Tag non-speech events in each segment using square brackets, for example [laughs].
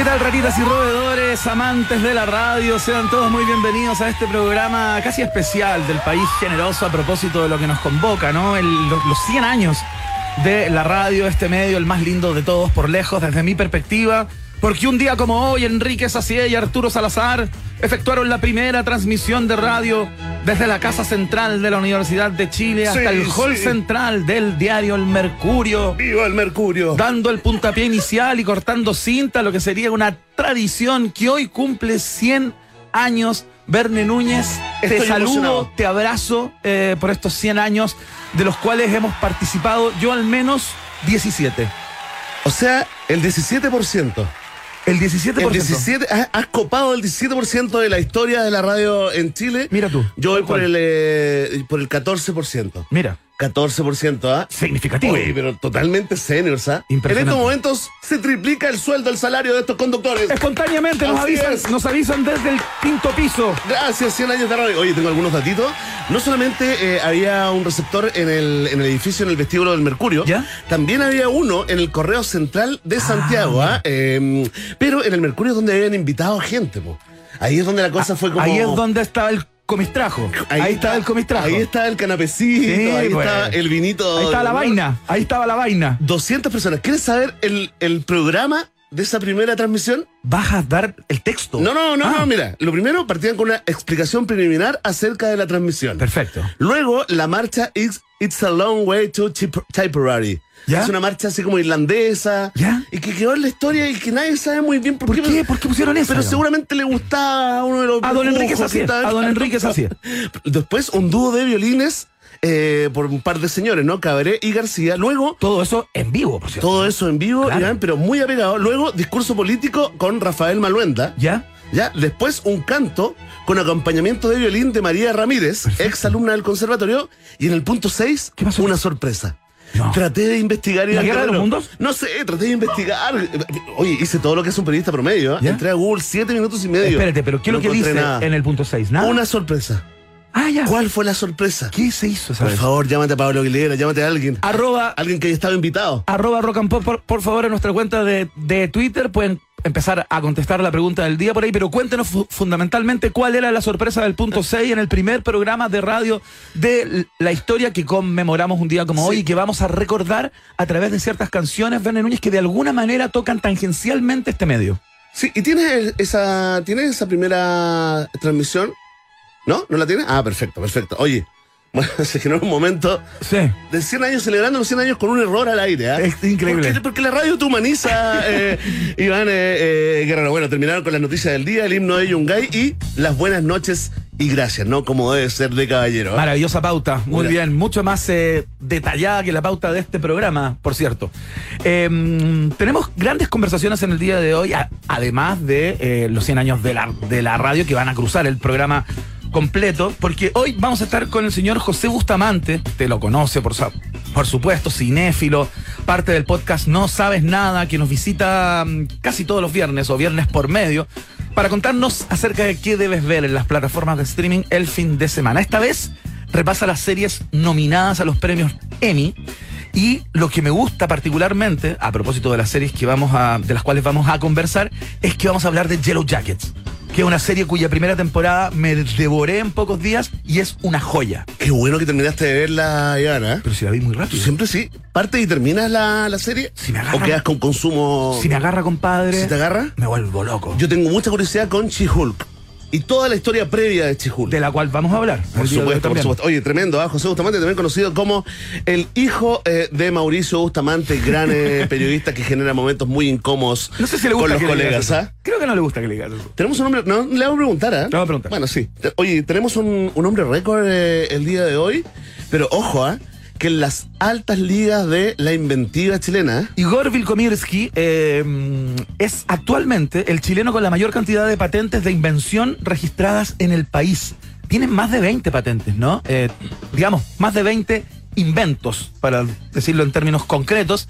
¿Qué tal, ratitas y roedores, amantes de la radio? Sean todos muy bienvenidos a este programa casi especial del país generoso a propósito de lo que nos convoca, ¿no? Los 100 años de la radio, este medio, el más lindo de todos por lejos, desde mi perspectiva. Porque un día como hoy, Enrique Sacié y Arturo Salazar efectuaron la primera transmisión de radio desde la Casa Central de la Universidad de Chile hasta Sí, el hall sí. central del diario El Mercurio ¡Viva el Mercurio! dando el puntapié inicial y cortando cinta, lo que sería una tradición que hoy cumple 100 años. Verne Núñez, te saludo, emocionado. te abrazo eh, por estos 100 años de los cuales hemos participado yo al menos 17. O sea, el 17%. El 17%. El 17, has, has copado el 17% de la historia de la radio en Chile. Mira tú. Yo voy por el, eh, por el 14%. Mira, 14%, ¿ah? significativo. Oye, pero totalmente seniors, ¿ah? En estos momentos se triplica el sueldo, el salario de estos conductores. Espontáneamente nos Así avisan, es. nos avisan desde el quinto piso. Gracias, 100 años de radio. Oye, tengo algunos datitos. No solamente eh, había un receptor en el, en el edificio, en el vestíbulo del Mercurio, ¿Ya? también había uno en el Correo Central de Santiago, ¿ah? Eh, pero en el Mercurio es donde habían invitado gente, po. Ahí es donde la cosa fue como... Ahí es donde estaba el comistrajo. Ahí, estaba el comistrajo. Ahí está el canapecito, Sí, ahí pues. está el vinito. Ahí estaba la vaina. Ahí estaba la vaina. 200 personas. ¿Quieres saber el, el programa de esa primera transmisión? ¿Vas a dar el texto? No, no, no, Ah, no, mira. Lo primero partían con una explicación preliminar acerca de la transmisión. Perfecto. Luego, la marcha It's, It's a Long Way to Tip- Tipperary. ¿Ya? Es una marcha así como irlandesa. ¿Ya? Y que quedó en la historia y que nadie sabe muy bien por, ¿Por qué? ¿Por qué pusieron eso? Pero seguramente le gustaba a uno de los. A don Enrique estaba- a don Enrique. [laughs] Después, un dúo de violines eh, por un par de señores, ¿no? Cabaret y García. Luego, Todo eso en vivo, por cierto. todo eso en vivo, Claro. Iván, pero muy apegado. Luego, discurso político con Rafael Maluenda. ¿Ya? ¿Ya? Después un canto con acompañamiento de violín de María Ramírez, ex alumna del conservatorio. Y en el punto 6, ¿Qué pasó? una sorpresa. No. Traté de investigar y ¿La Guerra de los. Mundos? No sé, traté de investigar. Oye, hice todo lo que es un periodista promedio. ¿eh? Entré a Google siete minutos y medio. Espérate, pero ¿qué es No lo que dice nada. en el punto 6? ¿Nada? Una sorpresa. Ah, ya. ¿Cuál fue la sorpresa? ¿Qué se hizo esa Por favor, llámate a Pablo Aguilera, llámate a alguien. Arroba, Alguien que haya estado invitado. arroba rock and pop, por, por favor, en nuestra cuenta de, de Twitter pueden empezar a contestar la pregunta del día por ahí, pero cuéntenos fu- fundamentalmente cuál era la sorpresa del punto 6 en el primer programa de radio de la historia que conmemoramos un día como hoy y que vamos a recordar a través de ciertas canciones, Verne Núñez, que de alguna manera tocan tangencialmente este medio. Sí, ¿y tienes esa, tienes esa primera transmisión? ¿No? ¿No la tienes? Ah, perfecto, perfecto. Oye, bueno, [laughs] se generó un momento Sí. de 100 años, celebrando los 100 años con un error al aire. ¿ah? Es increíble. Porque, porque la radio te humaniza, eh, [laughs] Iván eh, eh, Guerrero. Bueno, terminaron con las noticias del día, el himno de Yungay y las buenas noches y gracias, ¿no? Como debe ser de caballero. ¿ah? Maravillosa pauta, muy Mira. bien, mucho más eh, detallada que la pauta de este programa, por cierto. Eh, tenemos grandes conversaciones en el día de hoy, además de eh, los 100 años de la, de la radio que van a cruzar el programa completo, porque hoy vamos a estar con el señor José Bustamante, te lo conoce por, supuesto, cinéfilo, parte del podcast No Sabes Nada, que nos visita mm, casi todos los viernes o viernes por medio, para contarnos acerca de qué debes ver en las plataformas de streaming el fin de semana. Esta vez repasa las series nominadas a los premios Emmy. Y lo que me gusta particularmente, a propósito de las series que vamos a, de las cuales vamos a conversar, es que vamos a hablar de Yellow Jackets, que es una serie cuya primera temporada me devoré en pocos días y es una joya. Qué bueno que terminaste de verla, Iván. ¿ah? Pero si la vi muy rápido. siempre sí. ¿Parte y terminas la, la serie? Si me agarra- ¿O quedas con consumo? Si me agarra, compadre, ¿Si te agarra? me vuelvo loco. Yo tengo mucha curiosidad con She-Hulk. Y toda la historia previa de She-Hulk. de la cual vamos a hablar. Por supuesto, por supuesto. Oye, tremendo, ¿ah? José Bustamante, también conocido como el hijo eh, de Mauricio Bustamante, gran eh, [laughs] periodista que genera momentos muy incómodos No sé si le gusta con los que le colegas. eso. ¿ah? Creo que no le gusta que le digas. Tenemos un hombre, no, le vamos a preguntar, ¿ah? Le vamos a preguntar. Bueno, sí. Oye, tenemos un, un hombre récord eh, el día de hoy, pero ojo, ¿ah? Que en las altas ligas de la inventiva chilena. Igor Vilkomirsky eh, es actualmente el chileno con la mayor cantidad de patentes de invención registradas en el país. Tiene más de 20 patentes, ¿no? Eh, digamos, más de 20 inventos, para decirlo en términos concretos,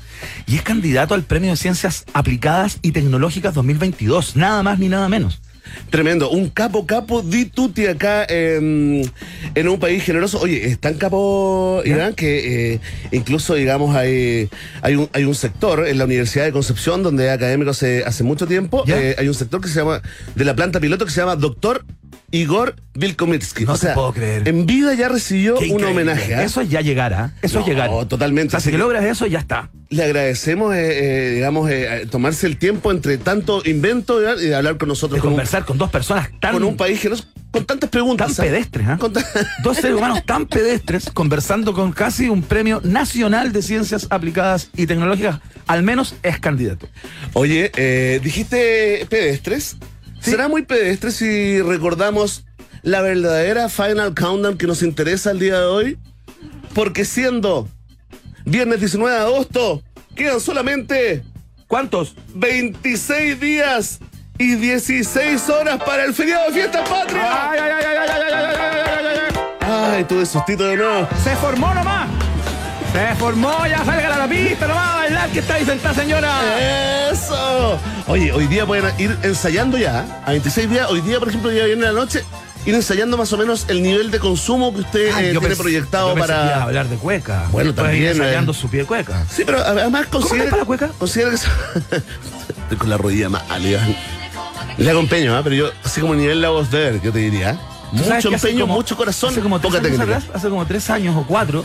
y es candidato al Premio de Ciencias Aplicadas y Tecnológicas 2022, nada más ni nada menos. Tremendo. Un capo, capo di tutti acá en un país generoso. Oye, es tan capo. Irán, que eh, incluso, digamos, hay, hay, un, hay un sector en la Universidad de Concepción donde hay académicos hace, hace mucho tiempo. Eh, hay un sector que se llama, de la planta piloto que se llama Doctor Igor Vilkomitsky. No o te puedo creer. en vida ya recibió Qué un increíble. homenaje. ¿ah? Eso es ya llegar, ¿ah? Eso es No, llegar. totalmente. O sea, si que que- logras eso, ya está. Le agradecemos, eh, eh, digamos, eh, tomarse el tiempo entre tanto invento y de hablar con nosotros, De con un, conversar con dos personas tan, con un país generoso, con tantas preguntas. tan pedestres. Con ta- [laughs] Dos seres humanos tan pedestres conversando con casi un premio nacional de ciencias aplicadas y tecnológicas. Al menos es candidato. Oye, eh, dijiste pedestres. Sí. ¿Será muy pedestre si recordamos la verdadera Final Countdown que nos interesa el día de hoy? Porque siendo viernes 19 de agosto, quedan solamente ¿Cuántos? 26 días y 16 horas para el feriado de fiestas patrias. Ay, ay, ay, ay, ay, ay, ay, ay, ay, ay, ay. Ay, tuve sustito de nuevo. Se formó nomás. Se formó, ya salga a la pista nomás a bailar que está ahí sentada señora. ¡Eso! Oye, hoy día pueden ir ensayando ya. A 26 días, hoy día, por ejemplo, ya viene la noche, ir ensayando más o menos el nivel de consumo que usted eh, yo tiene pensé- proyectado para. hablar de cueca. Bueno, Puede ir también, ensayando eh. su pie de cueca. Sí, pero además considera. está para la cueca? Considera que. [laughs] Estoy con la rodilla más alivada. Le hago empeño, ¿ah? pero yo, así como nivel la voz de ver, yo te diría. ¿Tú sabes Mucho empeño, como- mucho corazón, hace como tres poca años técnica. atrás, hace como tres años o cuatro,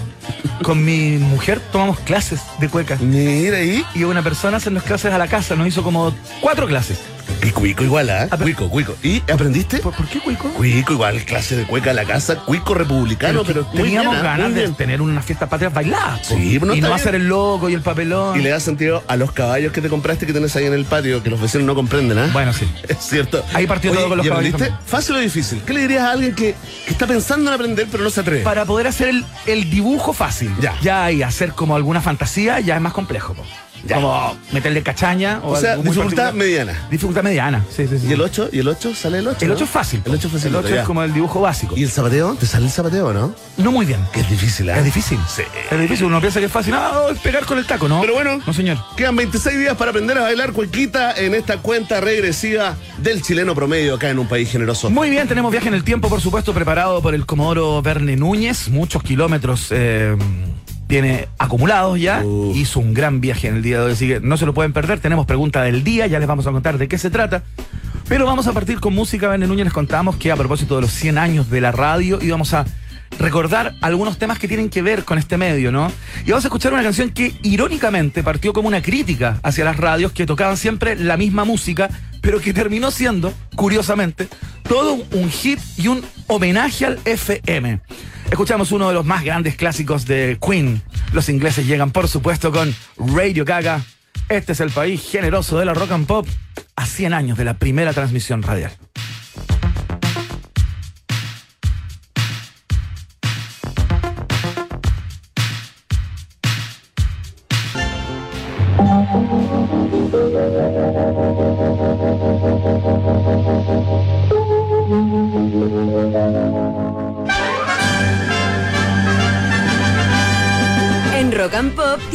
con mi mujer tomamos clases de cueca. Mira ahí. Y una persona hace las clases a la casa, nos hizo como cuatro clases. Y cuico igual, ¿ah? Cuico, cuico. ¿Y aprendiste? ¿Por, por qué cuico? Cuico igual, clase de cueca a la casa, cuico republicano, Pero teníamos bien, ¿ah? ganas de tener una fiesta patria bailada. Sí, pero no y no hacer el loco y el papelón. Y le da sentido a los caballos que te compraste que tenés ahí en el patio, que los vecinos no comprenden, ¿ah? Bueno, sí. [laughs] Es cierto. Ahí partió todo con los ¿y caballos. ¿Fácil o difícil? ¿Qué le dirías a alguien que, que está pensando en aprender pero no se atreve? Para poder hacer el, el dibujo fácil. Ya. Ya y hacer como alguna fantasía ya es más complejo. po. Ya. Como meterle cachaña o, o sea, dificultad particular. mediana. Dificultad mediana. Sí, sí, sí. ¿Y el 8? ¿Y el 8? ¿Sale el 8? El 8 es fácil. El 8 es fácil. El 8 ya. es como el dibujo básico. ¿Y el zapateo? ¿Te sale el zapateo, no? No muy bien. Que es difícil, ¿ah? Es difícil. Sí. Es difícil. Uno piensa que es fácil. No, es pegar con el taco, ¿no? Pero bueno. No, señor. Quedan 26 días para aprender a bailar cuequita en esta cuenta regresiva del chileno promedio acá en un país generoso. Muy bien, tenemos viaje en el tiempo, por supuesto, preparado por el Comodoro Verne Núñez. Muchos kilómetros eh, tiene acumulados ya. Hizo un gran viaje en el día de hoy, así que no se lo pueden perder. Tenemos pregunta del día, ya les vamos a contar de qué se trata. Pero vamos a partir con música. Verne Núñez les contamos que a propósito de los 100 años de la radio íbamos a recordar algunos temas que tienen que ver con este medio, ¿no? Y vamos a escuchar una canción que irónicamente partió como una crítica hacia las radios que tocaban siempre la misma música, pero que terminó siendo, curiosamente, todo un hit y un homenaje al FM. Escuchamos uno de los más grandes clásicos de Queen. Los ingleses llegan, por supuesto, con Radio Gaga. Este es el país generoso de la rock and pop a 100 años de la primera transmisión radial.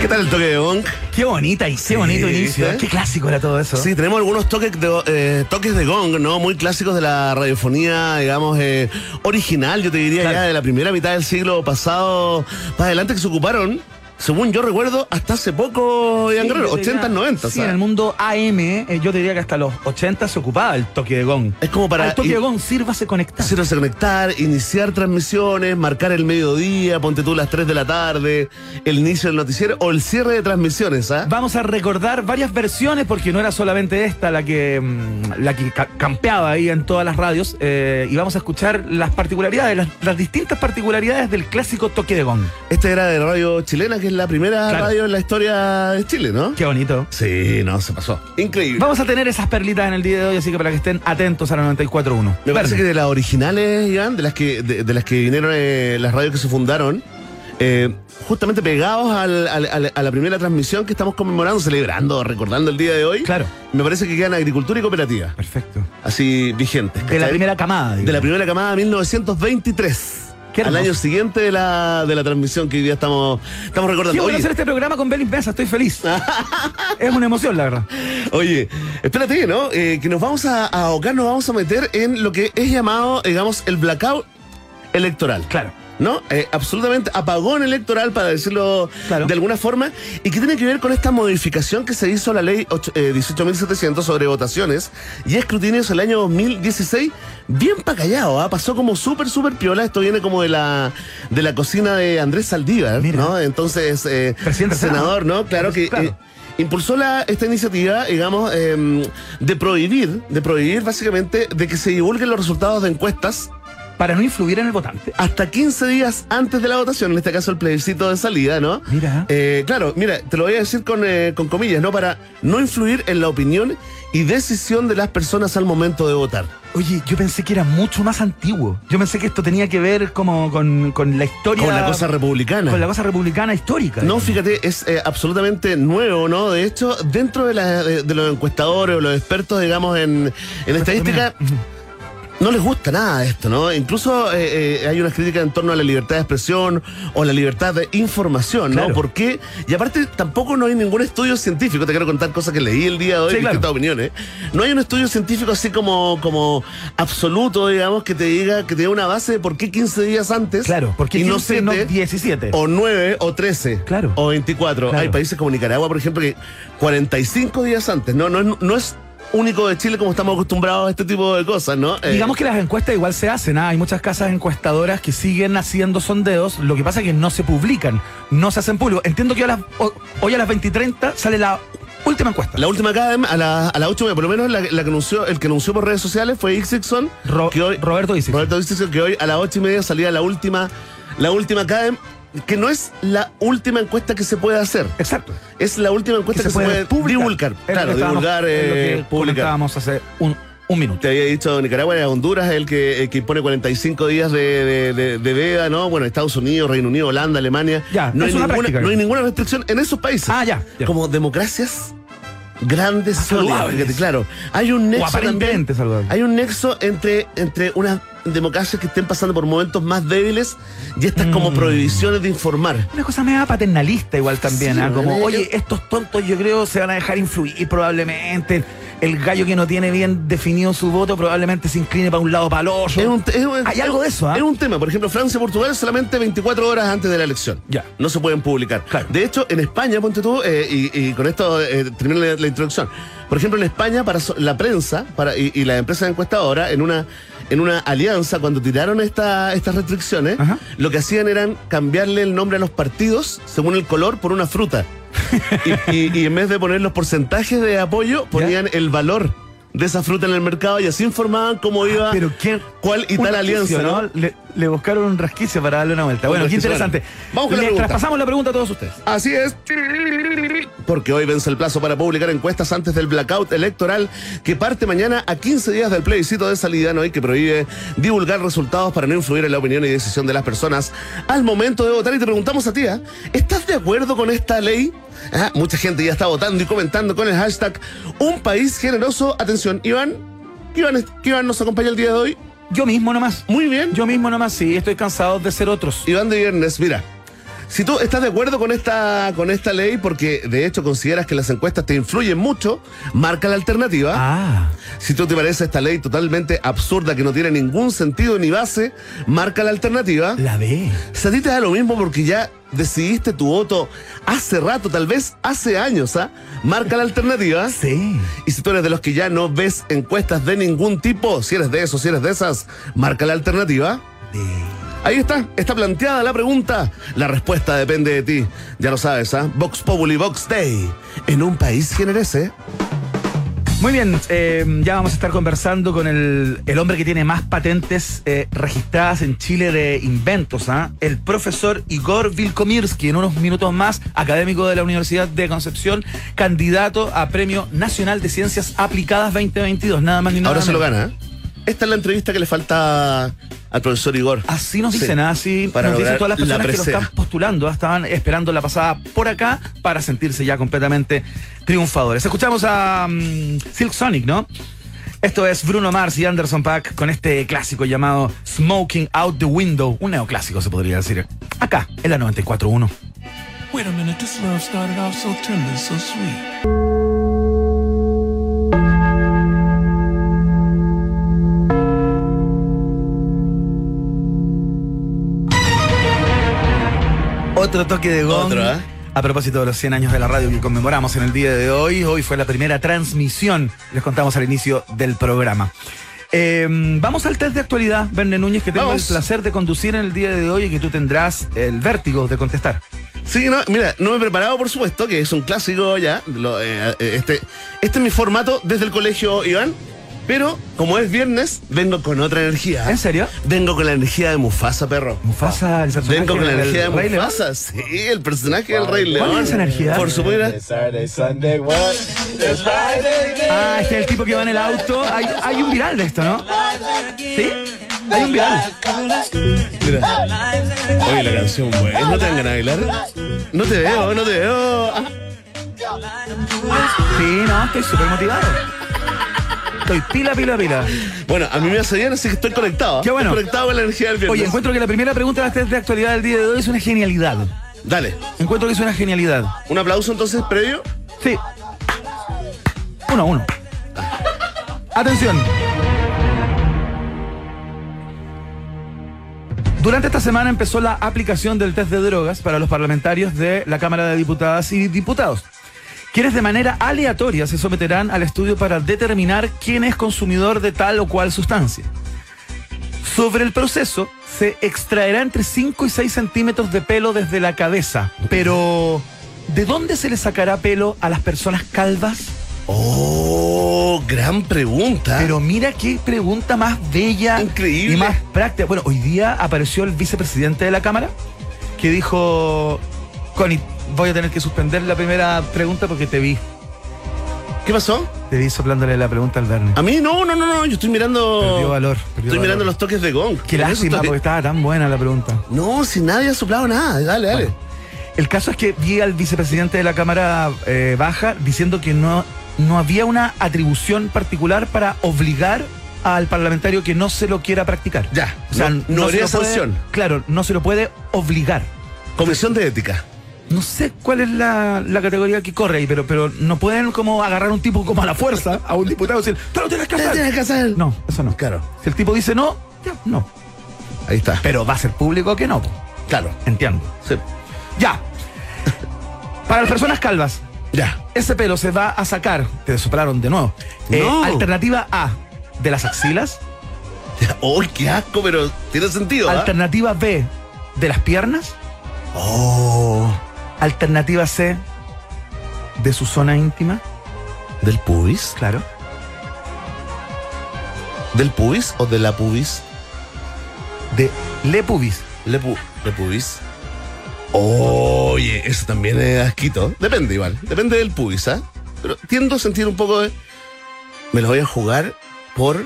¿Qué tal el toque de gong? Qué bonita y qué bonito inicio. ¿eh? Qué clásico era todo eso. Sí, tenemos algunos toques de, eh, toques de gong, ¿no? Muy clásicos de la radiofonía, digamos, eh, original, yo te diría Claro. ya de la primera mitad del siglo pasado para adelante que se ocuparon, según yo recuerdo, hasta hace poco, Ian Sí, Guerrero, yo te 80, diría- 90. Sí, en el mundo AM, eh, yo diría que hasta los 80 se ocupaba el toque de gong. Es como para el toque de gong, sírvase conectar. Hacerse conectar, iniciar transmisiones, marcar el mediodía, ponte tú las 3 de la tarde, el inicio del noticiero o el cierre de transmisiones, ¿ah? Vamos a recordar varias versiones porque no era solamente esta la que mm, la que ca- campeaba ahí en todas las radios eh, y vamos a escuchar las particularidades, las, las distintas particularidades del clásico toque de gong. Esta era de Radio Chilena, que es la primera Claro. radio en la historia de Chile, ¿no? Qué bonito. Sí, no, se pasó. Increíble. Vamos a tener esas perlitas en el día de hoy, así que para que estén atentos a la 94.1. Me parece que de las originales, Iván, de las que, de, de las que vinieron eh, las radios que se fundaron, eh, justamente pegados al- al- al- a la primera transmisión que estamos conmemorando, celebrando, recordando el día de hoy. Claro. Me parece que quedan agricultura y cooperativa, Perfecto. así vigentes. De la primera camada. De la digamos. primera camada 1923. Al año siguiente de la, de la transmisión que hoy día estamos, estamos recordando. Oye, hacer este programa con Belis Mesa, estoy feliz. [laughs] es una emoción, la verdad. Oye, espérate, ¿no? Eh, que nos vamos a, a ahogar, nos vamos a meter en lo que es llamado, digamos, el blackout electoral. Claro. ¿No? Eh, absolutamente apagón electoral, para decirlo Claro. de alguna forma, y que tiene que ver con esta modificación que se hizo a la ley eh, 18.700 sobre votaciones y escrutinios el año 2016, bien pa' callado, ¿ah? pasó como súper, súper piola. Esto viene como de la, de la cocina de Andrés Saldívar, Mira. ¿no? Entonces, eh, senador, ¿no? Claro que. Claro. eh, impulsó la, esta iniciativa, digamos, eh, de prohibir, de prohibir básicamente de que se divulguen los resultados de encuestas Para no influir en el votante. hasta 15 días antes de la votación, en este caso el plebiscito de salida, ¿no? Mira. Eh, claro, mira, te lo voy a decir con, eh, con comillas, ¿no? Para no influir en la opinión y decisión de las personas al momento de votar. Oye, yo pensé que era mucho más antiguo. Yo pensé que esto tenía que ver como con, con la historia. Con la cosa republicana. Con la cosa republicana histórica. No, fíjate, es eh, absolutamente nuevo, ¿no? De hecho, dentro de, la- de- de los encuestadores o los expertos, digamos, en, en estadística, no les gusta nada esto, ¿no? Incluso eh, eh, hay unas críticas en torno a la libertad de expresión o la libertad de información, ¿no? Claro. ¿Por qué? Y aparte, tampoco no hay ningún estudio científico, te quiero contar cosas que leí el día de hoy, Sí, claro. distintas opiniones. No hay un estudio científico así como, como absoluto, digamos, que te diga, que te dé una base de por qué 15 días antes Claro, porque y no 15, no 7 17. o 9 o 13 Claro. o 24. Claro. Hay países como Nicaragua, por ejemplo, que 45 días antes. No, no, no es único de Chile como estamos acostumbrados a este tipo de cosas, ¿no? Eh, Digamos que las encuestas igual se hacen, ¿ah? hay muchas casas encuestadoras que siguen haciendo sondeos, lo que pasa es que no se publican, no se hacen públicos. Entiendo que a las- hoy a las 20.30 sale la última encuesta. la última cada a la, a las 8 por lo menos la, la que anunció, el que anunció por redes sociales fue Ixixon, Ro- que hoy, Roberto dice. Roberto Ixixon, que hoy a las 8 y media salía la última, la última CADEM, que no es la última encuesta que se puede hacer. Exacto. Es la última encuesta que, se puede, divulgar. Es lo Claro, divulgar, eh, que publicar. hace un, un minuto. Te había dicho Nicaragua, era Honduras el que, el que impone 45 días de, de, de- de veda, ¿no? Bueno, Estados Unidos, Reino Unido, Holanda, Alemania. Ya, no, hay ninguna, práctica. no hay ninguna restricción en esos países. Ah, ya. ya. Como democracias grandes, sólidas. Saludables. Claro. Hay un nexo también. aparentemente saludable. Hay un nexo entre, entre unas democracias que estén pasando por momentos más débiles y estas como Mm. prohibiciones de informar. Una cosa media paternalista igual también, Sí, ¿ah? como, oye, estos tontos yo creo se van a dejar influir probablemente. El gallo que no tiene bien definido su voto probablemente se incline para un lado para el otro. Es un- es un- Hay algo de eso, ¿ah? Es un tema. Por ejemplo, Francia y Portugal solamente 24 horas antes de la elección. Ya. No se pueden publicar. Claro. De hecho, en España, ponte tú, eh, y, y con esto eh, termino la, la introducción. Por ejemplo, en España, para so- la prensa para, y, y las empresas encuestadoras, en una, en una alianza, cuando tiraron esta, estas restricciones, Ajá. lo que hacían eran cambiarle el nombre a los partidos según el color por una fruta. [laughs] y, y- y en vez de poner los porcentajes de apoyo, ponían el valor de esa fruta en el mercado y así informaban cómo iba Pero qué. cuál y tal alianza, ¿no? Le, le buscaron un rasquicio para darle una vuelta. Bueno, qué interesante. Vamos con la pregunta. traspasamos la pregunta a todos ustedes. Así es. Porque hoy vence el plazo para publicar encuestas antes del blackout electoral que parte mañana a 15 días del plebiscito de salida, ¿no? Y que prohíbe divulgar resultados para no influir en la opinión y decisión de las personas al momento de votar. Y te preguntamos a ti, ¿ah? ¿estás de acuerdo con esta ley? Ah, mucha gente ya está votando y comentando con el hashtag Un país generoso. Atención, Iván. Iván, Iván nos acompaña el día de hoy. Yo mismo nomás. Muy bien. Yo mismo nomás, sí. Estoy cansado de ser otros. Iván de Viernes, mira. Si tú estás de acuerdo con esta, con esta ley, porque de hecho consideras que las encuestas te influyen mucho, marca la alternativa. Ah. Si tú te parece esta ley totalmente absurda, que no tiene ningún sentido ni base, marca la alternativa. La B. Si a ti te da lo mismo porque ya decidiste tu voto hace rato, tal vez hace años, ¿ah? Marca la alternativa. Sí. Y si tú eres de los que ya no ves encuestas de ningún tipo, si eres de esos, si eres de esas, marca la alternativa. D. Ahí está, está planteada la pregunta. La respuesta depende de ti. Ya lo sabes, ¿ah? Vox Populi, Vox Day. En un país generese. Muy bien, eh, ya vamos a estar conversando con el, el hombre que tiene más patentes eh, registradas en Chile de inventos, ¿ah? el profesor Igor Vilkomirsky, en unos minutos más, académico de la Universidad de Concepción, candidato a Premio Nacional de Ciencias Aplicadas 2022, nada más ni nada Ahora se lo gana. ¿eh? Esta es la entrevista que le falta al profesor Igor. Así nos Sí. dicen, así Para nos dicen todas las la personas que lo están postulando, ah, estaban esperando la pasada por acá para sentirse ya completamente triunfadores. Escuchamos a mm, Silk Sonic, ¿no? Esto es Bruno Mars y Anderson Paak con este clásico llamado Smoking Out the Window, un neoclásico se podría decir. Acá, en la 94.1. Wait a minute, this love started off so tender, so sweet. Otro toque de gong. Otro, ¿eh? A propósito de los 100 años de la radio que conmemoramos en el día de hoy, hoy fue la primera transmisión, les contamos al inicio del programa. Eh, vamos al test de actualidad, Verne Núñez, que tengo Vamos. el placer de conducir en el día de hoy y que tú tendrás el vértigo de contestar. Sí, no, mira, no me he preparado, por supuesto, que es un clásico ya. lo, eh, eh, este, este es mi formato desde el colegio, Iván. Pero como es viernes, vengo con otra energía. ¿En serio? Vengo con la energía de Mufasa, perro. Mufasa, el personaje Vengo con la del energía de Rey León. Mufasa, sí, el personaje del Rey León. ¿Cuál es esa energía? Por supuesto. Saturday, Sunday, what? It's Friday. Ah, este es el tipo que va en el auto. Hay, hay un viral de esto, ¿no? ¿Sí? Hay un viral. Mira. Oye, la canción, güey. ¿No te dan ganas de bailar? No te veo, no te veo. Sí, no, estoy súper motivado. Estoy pila, pila, pila. Bueno, a mí me hace bien, así que estoy conectado. Qué bueno. Estoy conectado con la energía del viernes. Oye, encuentro que la primera pregunta del test de actualidad del día de hoy es una genialidad. Dale. Encuentro que es una genialidad. Un aplauso entonces previo. Sí. Uno, uno. Atención. Durante esta semana empezó la aplicación del test de drogas para los parlamentarios de la Cámara de Diputadas y Diputados, quienes de manera aleatoria se someterán al estudio para determinar quién es consumidor de tal o cual sustancia. Sobre el proceso, se extraerá entre 5 y 6 centímetros de pelo desde la cabeza. Pero, ¿de dónde se le sacará pelo a las personas calvas? Oh, gran pregunta. Pero mira qué pregunta más bella Increíble. y más práctica. Bueno, hoy día apareció el vicepresidente de la Cámara que dijo, Connie, voy a tener que suspender la primera pregunta porque te vi. ¿Qué pasó? Te vi soplándole la pregunta al Verne. A mí no, no, no, no. Yo estoy mirando. Perdió valor. perdió Estoy valor. mirando los toques de gong. Qué lástima, porque estaba tan buena la pregunta. No, si nadie ha soplado nada. Dale, dale. Bueno, el caso es que vi al vicepresidente de la Cámara eh, Baja diciendo que no, no había una atribución particular para obligar al parlamentario que no se lo quiera practicar. Ya, no- no se lo habría sanción. Claro, no se lo puede obligar. Comisión de ética. No sé cuál es la, la categoría que corre ahí, pero, pero no pueden como agarrar a un tipo como a la fuerza, a un diputado y decir, te lo tienes que ¿Qué hacer. tienes que hacer? No, eso no. Claro. Si el tipo dice no, ya, no. Ahí está. Pero va a ser público que no. Claro. Entiendo. Sí. Ya. Para las personas calvas, Ya. ese pelo se va a sacar, te soplaron de nuevo. Eh, No. alternativa A, de las axilas. ¡Uy, qué asco! Pero tiene sentido. ¿ah? Alternativa B, de las piernas. Oh. Alternativa C, de su zona íntima. ¿Del pubis? Claro. ¿Del pubis o de la pubis? De le pubis. Le, pu- le pubis. Oye, eso también es asquito. Depende igual. Depende del pubis, ¿ah? Pero tiendo a sentir un poco de. Me lo voy a jugar por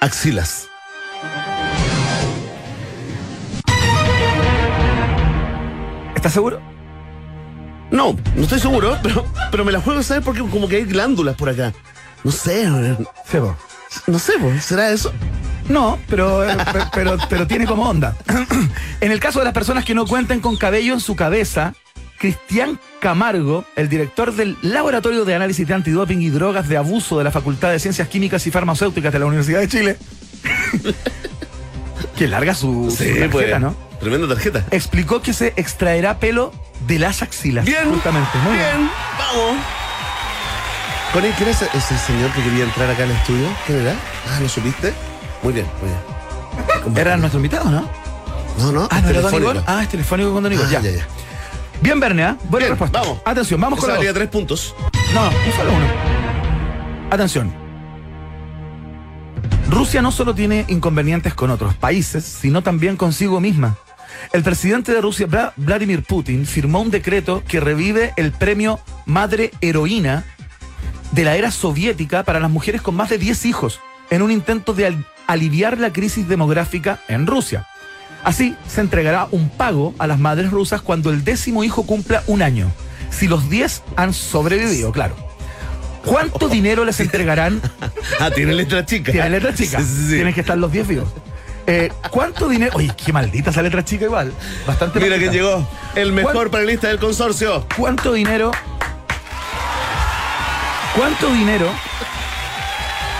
axilas. ¿Estás seguro? No, no estoy seguro, [laughs] pero, pero me la juego, ¿sabes? Porque como que hay glándulas por acá. No sé, Sí, po. no sé, ¿será eso? No, pero, eh, pe- pero, pero tiene como onda. [clears throat] en el caso de las personas que no cuenten con cabello en su cabeza, Cristian Camargo, el director del Laboratorio de Análisis de Antidoping y Drogas de Abuso de la Facultad de Ciencias Químicas y Farmacéuticas de la Universidad de Chile, que larga su, su tarjeta, pues. ¿no? Tremenda tarjeta. Explicó que se extraerá pelo de las axilas. Bien, Justamente, muy bien. bien, vamos. Connie, ¿quién es ese señor que quería entrar acá al estudio? ¿Quién era? Ah, ¿lo supiste? Muy bien, muy bien. Era nuestro invitado, ¿no? No, no, Ah, ¿no era Don telefónico. Igor? Ah, es telefónico con Don Igor. Ah, ya. ya, ya. Bien, Verne, ¿ah? Buena Bien, respuesta. vamos. Atención, vamos con Esa la valía dos. tres puntos. No, un solo uno. Atención. Rusia no solo tiene inconvenientes con otros países, sino también consigo misma. El presidente de Rusia, Vla- Vladimir Putin, firmó un decreto que revive el premio Madre Heroína de la era soviética para las mujeres con más de 10 hijos, en un intento de, al- aliviar la crisis demográfica en Rusia. Así, se entregará un pago a las madres rusas cuando el décimo hijo cumpla un año, si los 10 han sobrevivido, claro. ¿Cuánto dinero les entregarán? [laughs] Ah, tiene letra chica. Tiene letra chica. Sí, sí. Tienen que estar los 10 vivos. Eh, ¿Cuánto dinero? Oye, qué maldita esa letra chica igual. Bastante Mira maldita. quién llegó. El mejor ¿Cuán- panelista del consorcio. ¿Cuánto dinero? ¿Cuánto dinero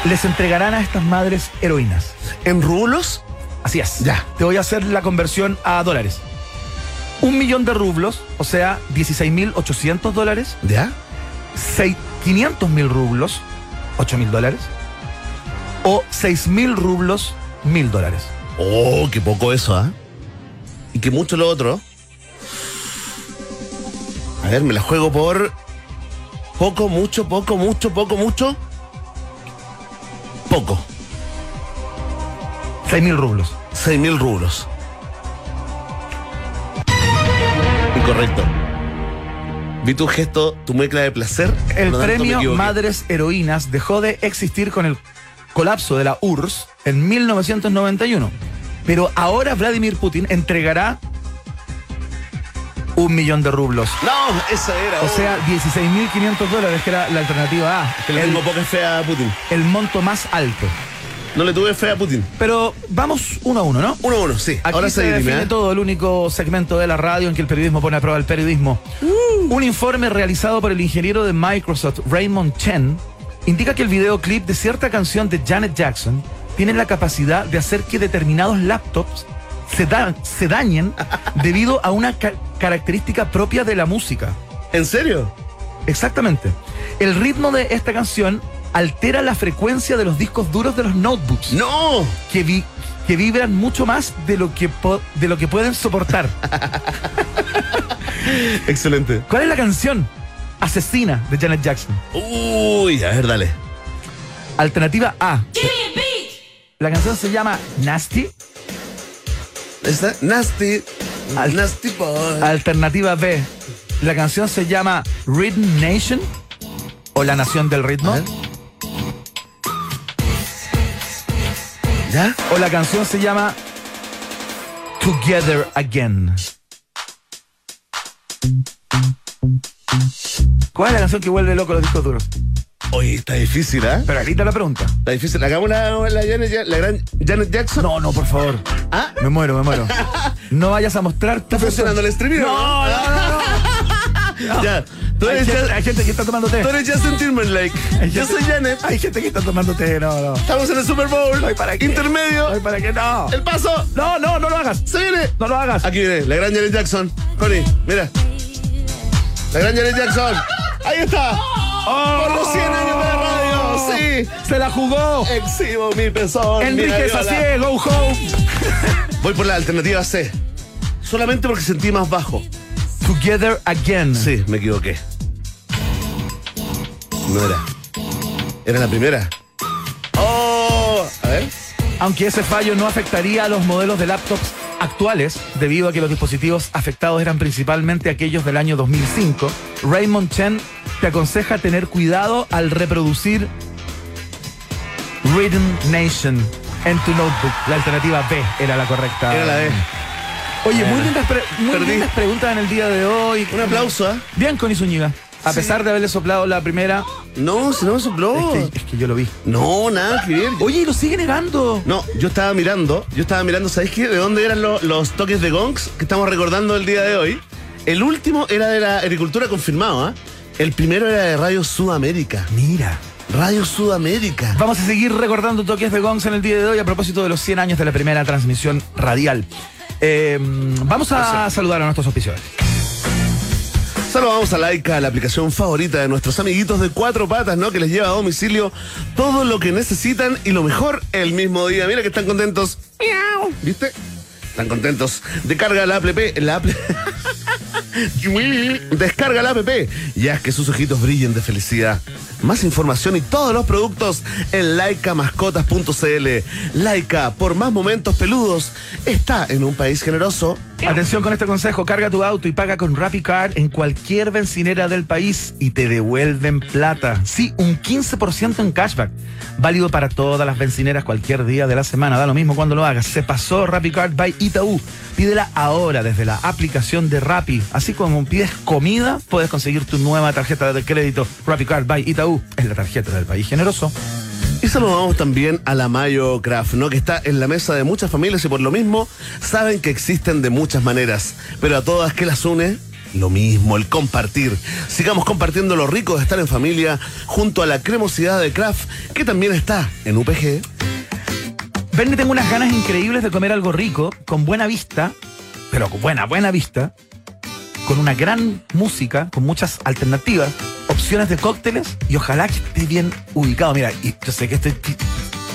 les entregarán a estas madres heroínas? ¿En rublos? Así es. Ya. Te voy a hacer la conversión a dólares. Un millón de rublos, o sea, 16.800 dólares. ¿Ya? 500 mil rublos, 8 mil dólares. O 6 mil rublos, mil dólares. Oh, qué poco eso, ¿ah? Y que mucho lo otro. A ver, me la juego por. Poco, mucho, poco, mucho, poco, mucho. Poco. 6 mil rublos. 6 mil rublos. Incorrecto. Vi tu gesto, tu mueca de placer. El premio. Madres Heroínas dejó de existir con el colapso de la URSS en 1991. Pero ahora Vladimir Putin entregará un millón de rublos. No, esa era. O sea, 16.500 dólares, que era la alternativa A. que le el, tengo poca fe a Putin. el monto más alto. No le tuve fe a Putin. Pero vamos uno a uno, ¿no? Uno a uno, sí. Aquí Ahora se se dirime, define ¿eh? todo, el único segmento de la radio en que el periodismo pone a prueba el periodismo. Uh. Un informe realizado por el ingeniero de Microsoft, Raymond Chen, indica que el videoclip de cierta canción de Janet Jackson tiene la capacidad de hacer que determinados laptops se, da- se dañen [laughs] debido a una ca- característica propia de la música. ¿En serio? Exactamente. El ritmo de esta canción altera la frecuencia de los discos duros de los notebooks ¡No! que, vi- que vibran mucho más de lo que, de lo que pueden soportar. [laughs] Excelente. ¿Cuál es la canción? Asesina de Janet Jackson. Uy, a ver, dale. Alternativa A. La canción se llama Nasty. ¿Esta? Nasty. Al- nasty boy. Alternativa B. La canción se llama Rhythm Nation. O La Nación del Ritmo. ¿Ya? O la canción se llama Together Again. ¿Cuál es la canción que vuelve loco los discos duros? Oye, está difícil, ¿ah? Pero ahorita la pregunta. Está difícil. Hagamos la, la, Janet Ja- la gran Janet Jackson. No, no, por favor. ¿Ah? Me muero, me muero. [laughs] No vayas a mostrar. ¿Está funcionando el streaming? no, no, no. Ya. Tú Hay eres, gente, Ja- hay gente que está tomando té. tú eres Justin Timberlake. Hay Yo gente- soy Janet. Hay gente que está tomando té, no, no. Estamos en el Super Bowl. Ay, ¿para qué? Intermedio. Ay, ¿para qué no? El paso. No, no, no lo hagas. Se viene. No lo hagas. Aquí viene, la gran Janet Jackson. Connie, mira. La gran Janet Jackson. Ahí está. Por los 100 años de radio. Sí. Se la jugó. Exhibo mi pezón. Enrique. Sacié, go home. Voy por la alternativa C. Solamente porque sentí más bajo. Together again. Sí, me equivoqué. No era. Era la primera. Oh, a ver. Aunque ese fallo no afectaría a los modelos de laptops actuales, debido a que los dispositivos afectados eran principalmente aquellos del año 2005, Raymond Chen te aconseja tener cuidado al reproducir Rhythm Nation en tu notebook. La alternativa B era la correcta. Era la B. Oye, muy lindas, pre- muy Perdí. lindas preguntas en el día de hoy. Un aplauso, ¿ah? Bien, Connie Zúñiga. A pesar de haberle soplado la primera, No, si no me sopló. es, que, es que yo lo vi. No, nada que ver. Oye, lo sigue negando. No, yo estaba mirando, yo estaba mirando, ¿sabéis qué? ¿De dónde eran lo- los toques de gongs que estamos recordando el día de hoy? El último era de la agricultura confirmado, ¿ah? El primero era de Radio Sudamérica. Mira. Radio Sudamérica. Vamos a seguir recordando toques de gongs en el día de hoy a propósito de los 100 años de la primera transmisión radial. Eh, vamos a saludar a nuestros auspiciadores. Saludamos a Laika, la aplicación favorita de nuestros amiguitos de cuatro patas, ¿no? Que les lleva a domicilio todo lo que necesitan y lo mejor el mismo día. Mira que están contentos. Miau. ¿Viste? Están contentos. Descarga la app, la app. [laughs] [laughs] Descarga la app y haz que sus ojitos brillen de felicidad. Más información y todos los productos en laicamascotas.cl. Laica, por más momentos peludos, está en un país generoso Atención con este consejo, carga tu auto y paga con RappiCard en cualquier bencinera del país y te devuelven plata. Sí, un 15% en cashback. Válido para todas las bencineras cualquier día de la semana. Da lo mismo cuando lo hagas. Se pasó RappiCard by Itaú. Pídela ahora desde la aplicación de Rappi. Así como pides comida, puedes conseguir tu nueva tarjeta de crédito RappiCard by Itaú. Es la tarjeta del país generoso. Y saludamos también a la Mayo Craft, ¿no? Que está en la mesa de muchas familias y por lo mismo saben que existen de muchas maneras. Pero a todas, ¿qué las une? Lo mismo, el compartir. Sigamos compartiendo lo rico de estar en familia junto a la cremosidad de Craft, que también está en UPG. Verne, tengo unas ganas increíbles de comer algo rico, con buena vista, pero con buena, buena vista, con una gran música, con muchas alternativas, opciones de cócteles y ojalá que esté bien ubicado. Mira, y yo sé que estoy pi-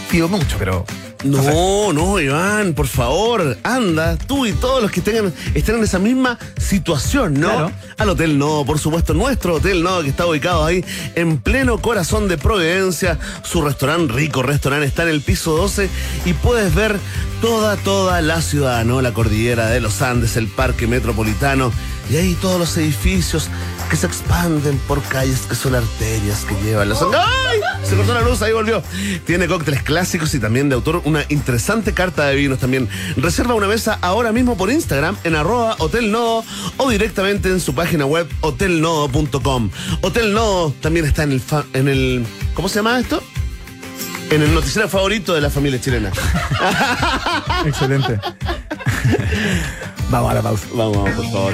pido mucho, pero No, no, Iván, por favor, anda, tú y todos los que tengan, estén en esa misma situación, ¿no? Claro. Al Hotel No, por supuesto, nuestro Hotel No, que está ubicado ahí en pleno corazón de Providencia. Su restaurante, rico restaurante, está en el piso 12 y puedes ver toda, toda la ciudad, ¿no? La cordillera de los Andes, el parque metropolitano y ahí todos los edificios que se expanden por calles que son arterias que llevan la zona. ¡Ay! Se cortó la luz, ahí volvió. Tiene cócteles clásicos y también de autor una interesante carta de vinos también. Reserva una mesa ahora mismo por Instagram en arroba Hotel Nodo o directamente en su página web hotelnodo.com. Hotel Nodo también está en el, fa- en el... ¿Cómo se llama esto? En el noticiero favorito de la familia chilena. excelente. [laughs] Vamos a la pausa. Vamos, vamos, por favor.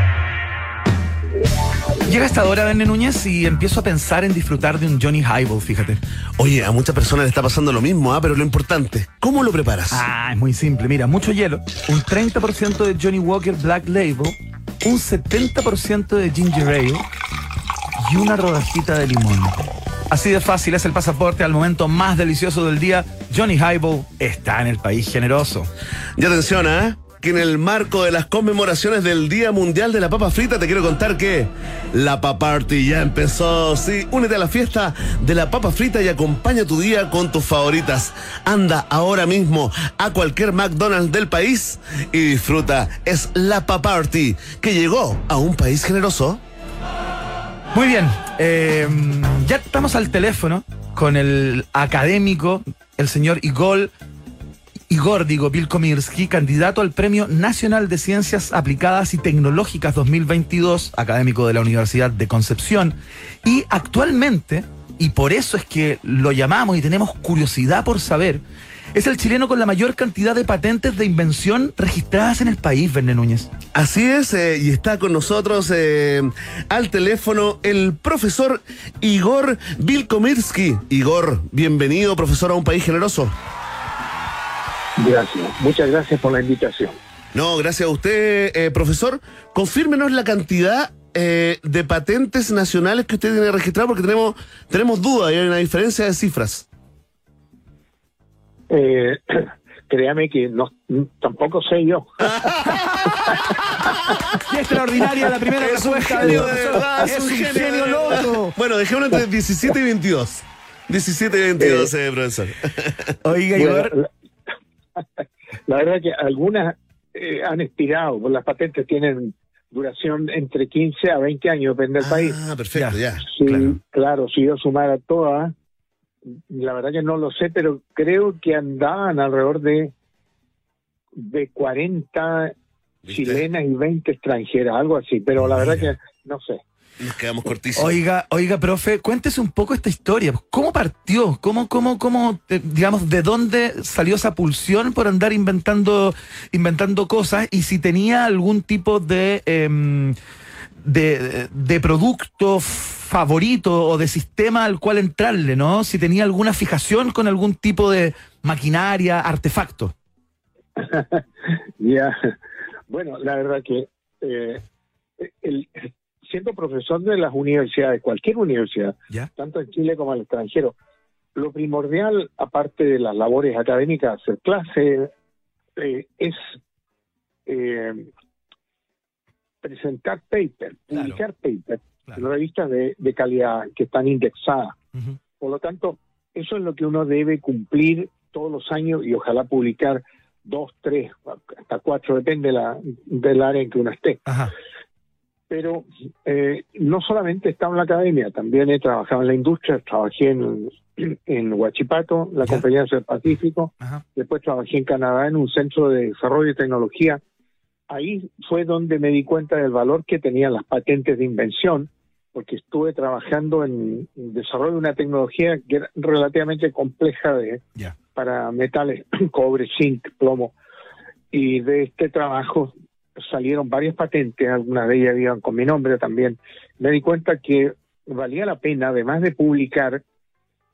Llega esta hora, Verne Núñez, y empiezo a pensar en disfrutar de un Johnny Highball, fíjate. Oye, a muchas personas le está pasando lo mismo, ¿ah? pero lo importante, ¿cómo lo preparas? Ah, es muy simple. Mira, mucho hielo, un 30% de Johnny Walker Black Label, un 70% de Ginger Ale y una rodajita de limón. Así de fácil es el pasaporte al momento más delicioso del día. Johnny Highball está en el país generoso. Y atención, ¿ah? Que en el marco de las conmemoraciones del Día Mundial de la Papa Frita te quiero contar que la Papa Party ya empezó. Sí, únete a la fiesta de la Papa Frita y acompaña tu día con tus favoritas. Anda ahora mismo a cualquier McDonald's del país y disfruta. Es la Papa Party que llegó a un país generoso. Muy bien, eh, ya estamos al teléfono con el académico, el señor Igor, Igor, digo, Vilkomirsky, candidato al Premio Nacional de Ciencias Aplicadas y Tecnológicas 2022, académico de la Universidad de Concepción, y actualmente, y por eso es que lo llamamos y tenemos curiosidad por saber, es el chileno con la mayor cantidad de patentes de invención registradas en el país, Verne Núñez. Así es, eh, y está con nosotros eh, al teléfono el profesor Igor Vilkomirsky. Igor, bienvenido, profesor, a un país generoso. Gracias, muchas gracias por la invitación. No, gracias a usted, eh, profesor. Confírmenos la cantidad eh, de patentes nacionales que usted tiene registrado, porque tenemos, tenemos dudas y hay una diferencia de cifras. Eh, [clears throat] créame que no, tampoco sé yo. [laughs] ¡Qué extraordinaria la primera Es un respuesta genio, del de verdad, ¡Es un genio, genio loco! Bueno, dejémoslo entre [laughs] 17 y 22. 17 y 22, eh, profesor. [laughs] Oiga, Bueno, Igor, la, [laughs] la verdad que algunas eh, han expirado, pues las patentes tienen duración entre 15 a 20 años, depende del país. Ah, perfecto, ya. Sí, claro. claro. si yo sumara todas, la verdad que no lo sé, pero creo que andaban alrededor de, de 40 ¿Viste? chilenas y 20 extranjeras, algo así, pero la verdad que no sé. Nos quedamos cortísimos. Oiga, oiga, profe, cuéntese un poco esta historia. ¿Cómo partió? ¿Cómo, cómo, cómo, eh, digamos, de dónde salió esa pulsión por andar inventando, inventando cosas? Y si tenía algún tipo de, em, de, de producto favorito o de sistema al cual entrarle, ¿no? Si tenía alguna fijación con algún tipo de maquinaria, artefacto. [laughs] Ya, bueno, la verdad que eh, el, siendo profesor de las universidades, cualquier universidad, ¿Ya? tanto en Chile como en el extranjero, lo primordial, aparte de las labores académicas, hacer clase, eh, es eh, presentar paper, Claro. publicar paper Claro. en revistas de, de calidad que están indexadas. Por lo tanto, eso es lo que uno debe cumplir todos los años y ojalá publicar dos, tres, hasta cuatro, depende la, del área en que uno esté. Ajá. Pero eh, no solamente he estado en la academia, también he trabajado en la industria, trabajé en, en Huachipato, la. Compañía del Pacífico, Ajá. después trabajé en Canadá en un centro de desarrollo y tecnología. Ahí fue donde me di cuenta del valor que tenían las patentes de invención, porque estuve trabajando en desarrollo de una tecnología que era relativamente compleja de, para metales, [clears throat] cobre, zinc, plomo. Y de este trabajo salieron varias patentes, algunas de ellas iban con mi nombre también. Me di cuenta que valía la pena, además de publicar,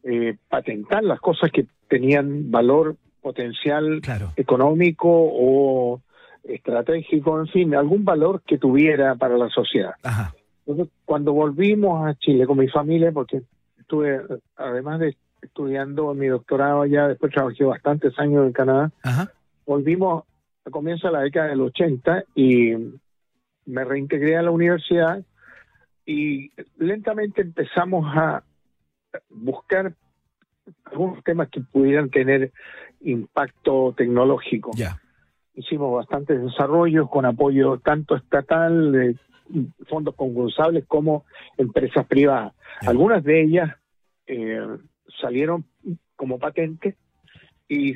eh, patentar las cosas que tenían valor potencial Claro. económico o estratégico, en fin, algún valor que tuviera para la sociedad. Ajá. Entonces, cuando volvimos a Chile con mi familia, porque estuve, además de estudiando mi doctorado allá, después trabajé bastantes años en Canadá, Ajá. volvimos a comienzo de la década del 80 y me reintegré a la universidad y lentamente empezamos a buscar algunos temas que pudieran tener impacto tecnológico. Ya. Hicimos bastantes desarrollos con apoyo tanto estatal, de fondos concursables, como empresas privadas. Algunas de ellas eh, salieron como patentes y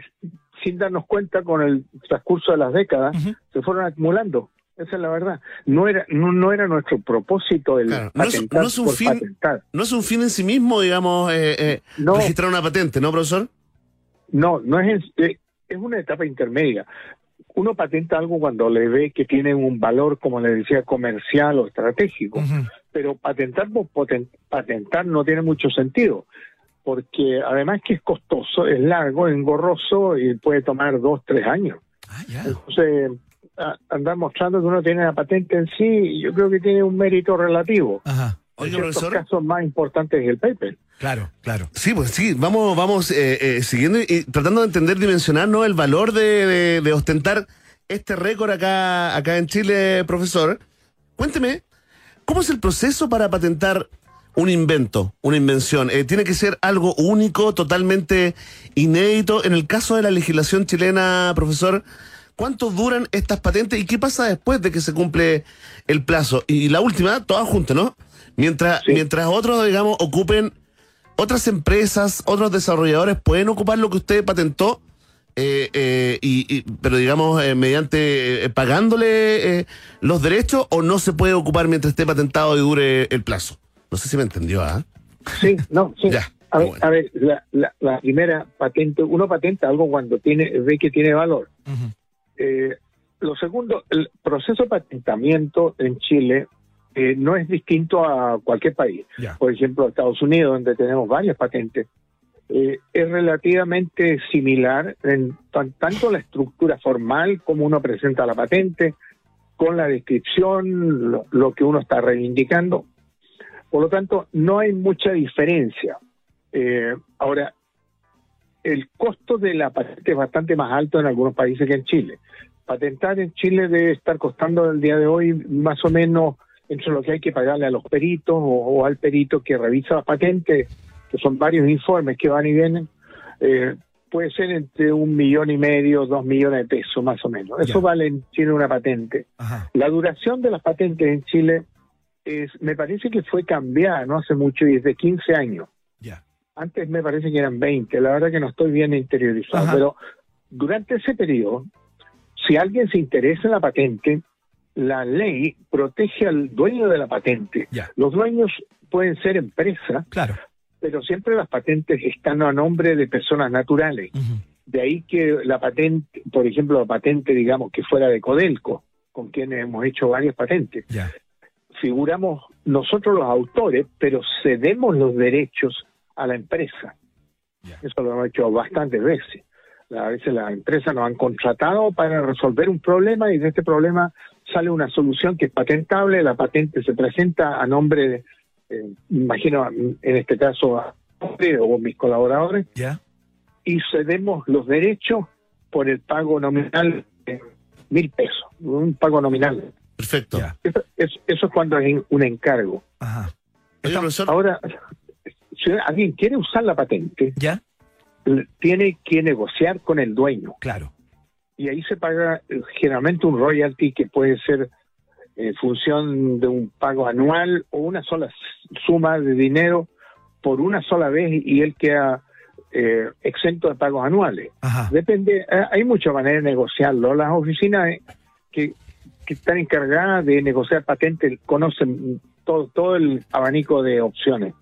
sin darnos cuenta con el transcurso de las décadas se fueron acumulando. Esa es la verdad. No era no, no era nuestro propósito el Claro, no es- patentar no es un fin- patentar. No es un fin en sí mismo, digamos, eh, eh, No. registrar una patente, ¿no, profesor? No, no es eh, es una etapa intermedia. Uno patenta algo cuando le ve que tiene un valor, como le decía, comercial o estratégico. Pero patentar por poten- patentar no tiene mucho sentido, porque además que es costoso, es largo, es engorroso y puede tomar dos, tres años. Ah, ya. Entonces, a- andar mostrando que uno tiene la patente en sí, yo creo que tiene un mérito relativo. Ajá. En Oiga, ciertos profesor. casos más importantes es el paper. Claro, claro. Sí, pues sí, vamos, vamos eh, eh, siguiendo y, y tratando de entender, dimensionar ¿no? el valor de, de- de ostentar este récord acá, acá en Chile, profesor. Cuénteme, ¿cómo es el proceso para patentar un invento, una invención? Eh, ¿Tiene que ser algo único, totalmente inédito? En el caso de la legislación chilena, profesor, ¿cuánto duran estas patentes y qué pasa después de que se cumple el plazo? Y la última, todas juntas, ¿no? Mientras, Sí. mientras otros, digamos, ocupen otras empresas, otros desarrolladores pueden ocupar lo que usted patentó, eh, eh, y, y- pero digamos, eh, mediante eh, pagándole los derechos o no se puede ocupar mientras esté patentado y dure el plazo. No sé si me entendió, ¿ah? Sí, no, sí. Ya, A ver, bueno. a ver, la, la- la primera patente, uno patenta algo cuando tiene ve que tiene valor. Eh, lo segundo, el proceso de patentamiento en Chile eh, no es distinto a cualquier país. Por ejemplo, Estados Unidos, donde tenemos varias patentes, eh, es relativamente similar en tan- tanto la estructura formal como uno presenta la patente, con la descripción, lo, lo que uno está reivindicando. Por lo tanto, no hay mucha diferencia. Eh, ahora, el costo de la patente es bastante más alto en algunos países que en Chile. Patentar en Chile debe estar costando el día de hoy más o menos entre lo que hay que pagarle a los peritos o, o al perito que revisa las patentes, que son varios informes que van y vienen, eh, puede ser entre un millón y medio, dos millones de pesos más o menos. Eso Ya. vale en Chile una patente. Ajá. La duración de las patentes en Chile es, me parece que fue cambiada no hace mucho y es de 15 años. Ya. Antes me parece que eran 20, la verdad que no estoy bien interiorizado, Ajá. pero durante ese periodo, si alguien se interesa en la patente, la ley protege al dueño de la patente. Los dueños pueden ser empresas, Claro. pero siempre las patentes están a nombre de personas naturales. De ahí que la patente, por ejemplo, la patente, digamos, que fuera de Codelco, con quienes hemos hecho varias patentes. Figuramos nosotros los autores, pero cedemos los derechos a la empresa. Ya. Eso lo hemos hecho bastantes veces. A veces las empresas nos han contratado para resolver un problema y de este problema sale una solución que es patentable, la patente se presenta a nombre, de, eh, imagino en este caso a o mis colaboradores, y cedemos los derechos por el pago nominal de mil pesos, un pago nominal. Perfecto. Ya. Eso, eso- eso es cuando hay un encargo. Ajá. Oye, profesor, Ahora, si alguien quiere usar la patente, ¿Ya? tiene que negociar con el dueño. Claro. Y ahí se paga eh, generalmente un royalty que puede ser en función de un pago anual o una sola suma de dinero por una sola vez y él queda eh, exento de pagos anuales. Ajá. Depende, eh, hay muchas maneras de negociarlo. Las oficinas eh, que, que están encargadas de negociar patentes conocen todo, todo el abanico de opciones.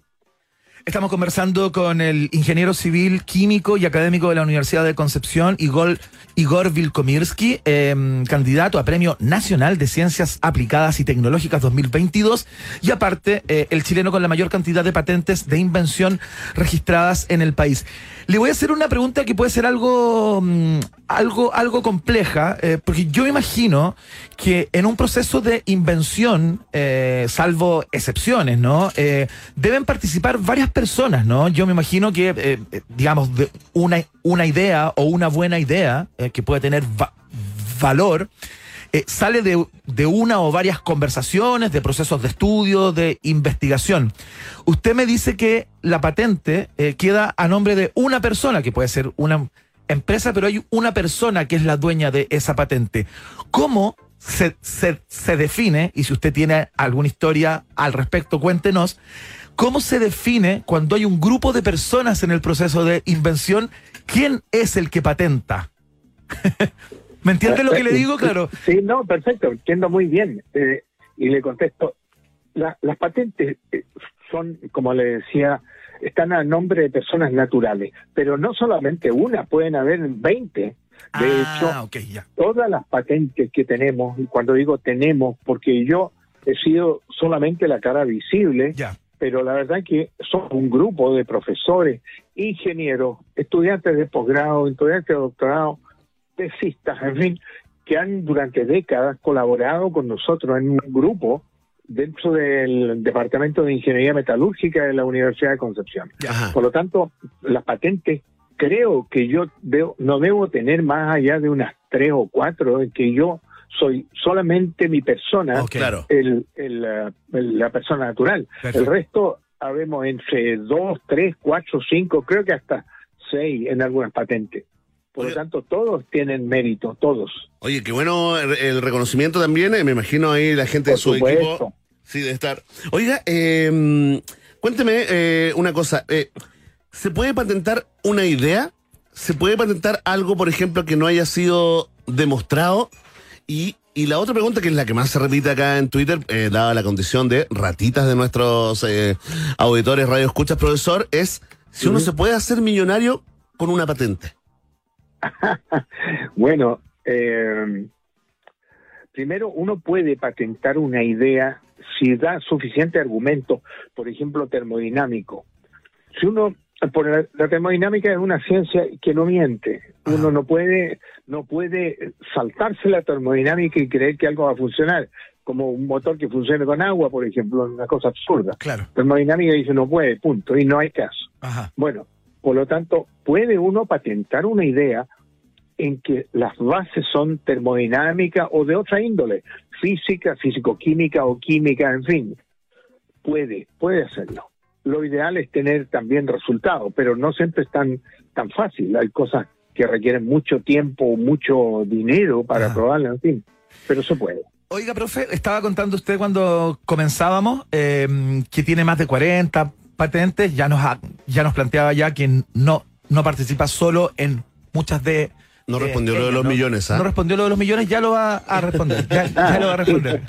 Estamos conversando con el ingeniero civil, químico y académico de la Universidad de Concepción, Igor, Igor Vilkomirsky, eh, candidato a Premio Nacional de Ciencias Aplicadas y Tecnológicas 2022, y aparte, eh, el chileno con la mayor cantidad de patentes de invención registradas en el país. Le voy a hacer una pregunta que puede ser algo, mm, algo, algo compleja, eh, porque yo imagino que en un proceso de invención, eh, salvo excepciones, ¿no? Deben participar varias personas, ¿no? Yo me imagino que, eh, eh, digamos, una, una idea o una buena idea eh, que puede tener va- valor, sale de, de una o varias conversaciones, de procesos de estudio, de investigación. Usted me dice que la patente queda a nombre de una persona, que puede ser una empresa, pero hay una persona que es la dueña de esa patente. ¿Cómo se, se, se define, y si usted tiene alguna historia al respecto, cuéntenos, cómo se define cuando hay un grupo de personas en el proceso de invención, quién es el que patenta? [laughs] ¿Me entiende lo que le digo? Claro. Sí, no, perfecto, entiendo muy bien. Eh, y le contesto, la- las patentes eh, son, como le decía, están a nombre de personas naturales, pero no solamente una, pueden haber 20. De hecho, ah, ya. todas las patentes que tenemos, y cuando digo tenemos, porque yo he sido solamente la cara visible, Ya. Pero la verdad que somos un grupo de profesores, ingenieros, estudiantes de posgrado, estudiantes de doctorado, tesistas, en fin, que han durante décadas colaborado con nosotros en un grupo dentro del Departamento de Ingeniería Metalúrgica de la Universidad de Concepción. Ajá. Por lo tanto, las patentes creo que yo debo- no debo tener más allá de unas tres o cuatro, que yo soy solamente mi persona, el, el, eh, el- la persona natural. Perfecto. El resto, habemos entre dos, tres, cuatro, cinco, creo que hasta seis en algunas patentes. Por Oye. lo tanto, todos tienen mérito, todos. Oye, qué bueno el, el reconocimiento también. eh, me imagino ahí la gente de su supuesto. equipo. Sí, de estar. Oiga, eh, cuénteme eh, una cosa. eh, ¿Se puede patentar una idea? ¿Se puede patentar algo, por ejemplo, que no haya sido demostrado? Y, y la otra pregunta, que es la que más se repite acá en Twitter, eh, dada la condición de ratitas de nuestros eh, auditores radio escuchas, profesor, es si uno se puede hacer millonario con una patente. [laughs] Bueno, eh, primero uno puede patentar una idea si da suficiente argumento, por ejemplo, termodinámico. Si uno, por la, la termodinámica es una ciencia que no miente. Uno no puede, no puede saltarse la termodinámica y creer que algo va a funcionar, como un motor que funcione con agua, por ejemplo, una cosa absurda. Claro. Termodinámica dice no puede, punto, y no hay caso. Ajá. Bueno, por lo tanto, puede uno patentar una idea en que las bases son termodinámica o de otra índole, física, físico-química o química, en fin. Puede, puede hacerlo. Lo ideal es tener también resultados, pero no siempre es tan, tan fácil. Hay cosas que requieren mucho tiempo, mucho dinero para Ah. probarlas, en fin. Pero se puede. Oiga, profe, estaba contando usted cuando comenzábamos eh, que tiene más de 40 patentes. Ya nos, ha- ya nos planteaba ya que no, no participa solo en muchas de. No de respondió lo de los ¿no? millones, ¿ah? No respondió lo de los millones, ya lo va a responder. Ya, ya lo va a responder.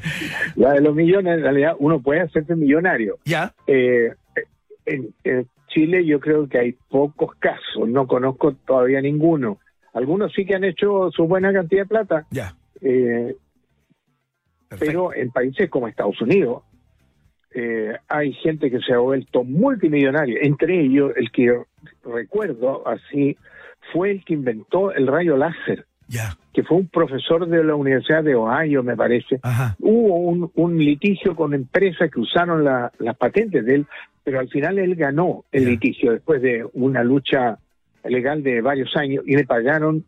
[laughs] La de los millones, en realidad, uno puede hacerse millonario. ya. Eh, en, en Chile yo creo que hay pocos casos, no conozco todavía ninguno. Algunos sí que han hecho su buena cantidad de plata, Ya. eh, pero en países como Estados Unidos eh, hay gente que se ha vuelto multimillonaria. Entre ellos, el que recuerdo así fue el que inventó el rayo láser, Ya. que fue un profesor de la Universidad de Ohio, me parece. Ajá. Hubo un, un litigio con empresas que usaron la- las patentes de él, pero al final él ganó el litigio después de una lucha legal de varios años y le pagaron,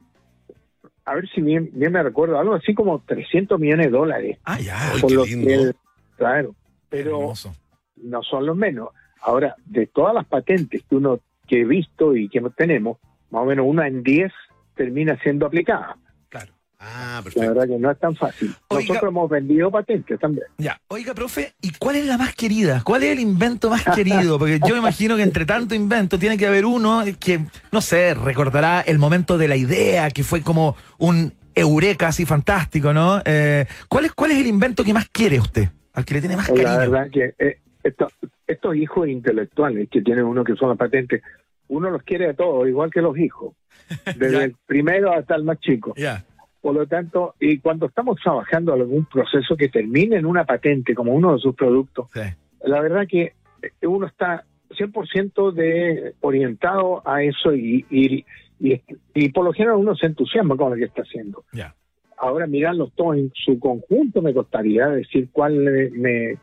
a ver si bien, bien me recuerdo, algo así como 300 millones de dólares. Ah, ya. Por qué lo lindo. que él- claro, pero no son los menos. Ahora, de todas las patentes que uno que he visto y que tenemos, más o menos una en 10 termina siendo aplicada. Claro. Ah, La perfecto. verdad que no es tan fácil. Oiga- Nosotros hemos vendido patentes también. Ya. Oiga, profe, ¿y cuál es la más querida? ¿Cuál es el invento más querido? Porque yo me imagino que entre tanto invento tiene que haber uno que, no sé, recordará el momento de la idea, que fue como un eureka así fantástico, ¿no? Eh, ¿cuál, es, ¿Cuál es el invento que más quiere usted? Al que le tiene más La cariño. verdad que eh, esto- estos hijos intelectuales que tiene uno que son las patentes, uno los quiere a todos, igual que los hijos, [laughs] desde el primero hasta el más chico. Por lo tanto, y cuando estamos trabajando algún proceso que termine en una patente como uno de sus productos, Sí. la verdad que eh, uno está 100% de orientado a eso y, y, y, y por lo general uno se entusiasma con lo que está haciendo. Ahora mirarlos todos en su conjunto me costaría decir cuál me,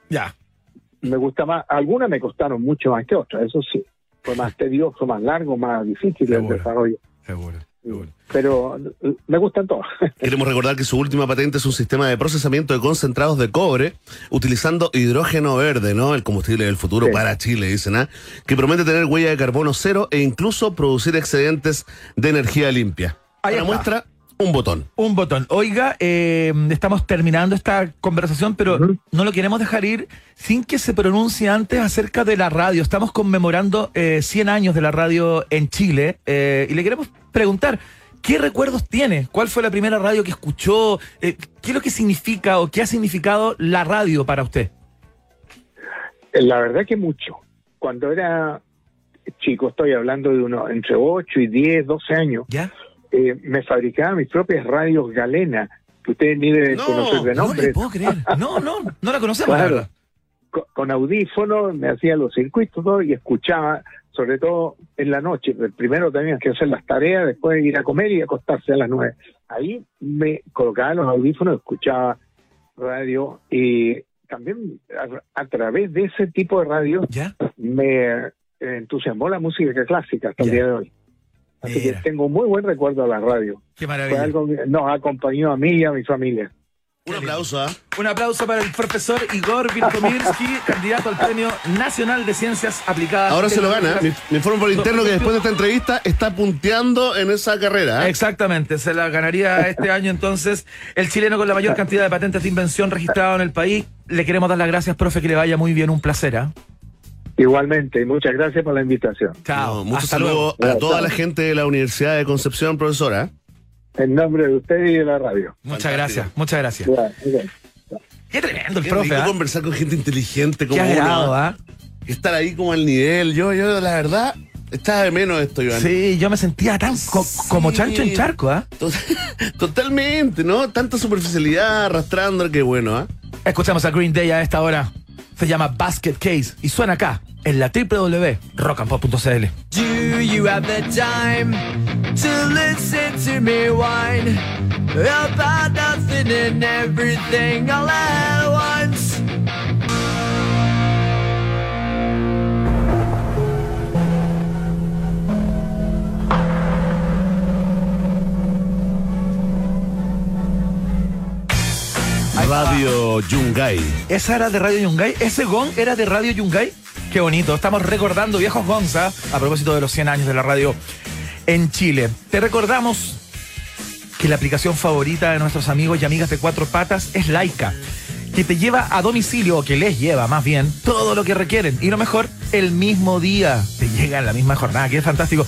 me gusta más. Algunas me costaron mucho más que otras, eso sí. Fue más tedioso, más largo, más difícil el Seguro. desarrollo. Seguro. seguro. Pero me gustan todas. [laughs] Queremos recordar que su última patente es un sistema de procesamiento de concentrados de cobre utilizando hidrógeno verde, ¿no? El combustible del futuro Sí. para Chile, dicen, ¿ah? Que promete tener huella de carbono cero e incluso producir excedentes de energía limpia. Ahí Para está. muestra, un botón. Un botón. Oiga, eh, estamos terminando esta conversación, pero no lo queremos dejar ir sin que se pronuncie antes acerca de la radio. Estamos conmemorando eh, 100 años de la radio en Chile eh, y le queremos preguntar, ¿qué recuerdos tiene? ¿Cuál fue la primera radio que escuchó? Eh, ¿Qué es lo que significa o qué ha significado la radio para usted? La verdad que mucho. Cuando era chico, estoy hablando de uno entre 8 y 10, 12 años, ¿Ya? Eh, me fabricaba mis propias radios Galena, que ustedes ni deben No, conocer de No nombre. le puedo creer. No, no, no la conocemos, Claro. con, con audífonos, me hacía los circuitos todo, y escuchaba, sobre todo en la noche. El primero tenías que hacer las tareas, después ir a comer y acostarse a las nueve. Ahí me colocaba los audífonos, escuchaba radio y también a, a través de ese tipo de radio ¿Ya? me entusiasmó la música clásica hasta el día de hoy. Así Mira. que tengo muy buen recuerdo de la radio. Qué Fue maravilla. algo que nos acompañó a mí y a mi familia. Un aplauso, ¿ah? Un aplauso para el profesor Igor Vilkomirsky, [laughs] candidato al Premio Nacional de Ciencias Aplicadas. Ahora se lo gana. Me, me informo por interno que después de esta entrevista está punteando en esa carrera. ¿ah? Exactamente, se la ganaría este año entonces el chileno con la mayor cantidad de patentes de invención registrado en el país. Le queremos dar las gracias, profe, que le vaya muy bien, un placer. ¿ah? Igualmente, y muchas gracias por la invitación. Chao. No, muchos saludos a Chao, toda la gente de la Universidad de Concepción, profesora. En nombre de usted y de la radio. Muchas Fantástico. gracias, muchas gracias. Ya. Qué tremendo el Qué profe, ¿ah? conversar con gente inteligente como Qué uno. agrado, ¿ah? ¿ah? Estar ahí como al nivel. Yo, yo, la verdad, estaba de menos esto, Iván. Sí, yo me sentía tan co- como chancho en charco, ¿ah? To- [laughs] Totalmente, ¿no? Tanta superficialidad arrastrando, qué bueno, ¿ah? Escuchamos a Green Day a esta hora. Se llama Basket Case y suena acá, en la www.rockandpop.cl. Do you have the time to listen to me whine about nothing and everything all at once? Radio Yungay. Esa era de Radio Yungay. Ese gong era de Radio Yungay. Qué bonito. Estamos recordando viejos gongs ¿ah? a propósito de los 100 años de la radio en Chile. Te recordamos que la aplicación favorita de nuestros amigos y amigas de cuatro patas es Laika, que te lleva a domicilio, o que les lleva más bien, todo lo que requieren. Y lo mejor, el mismo día. Te llega en la misma jornada, que es fantástico.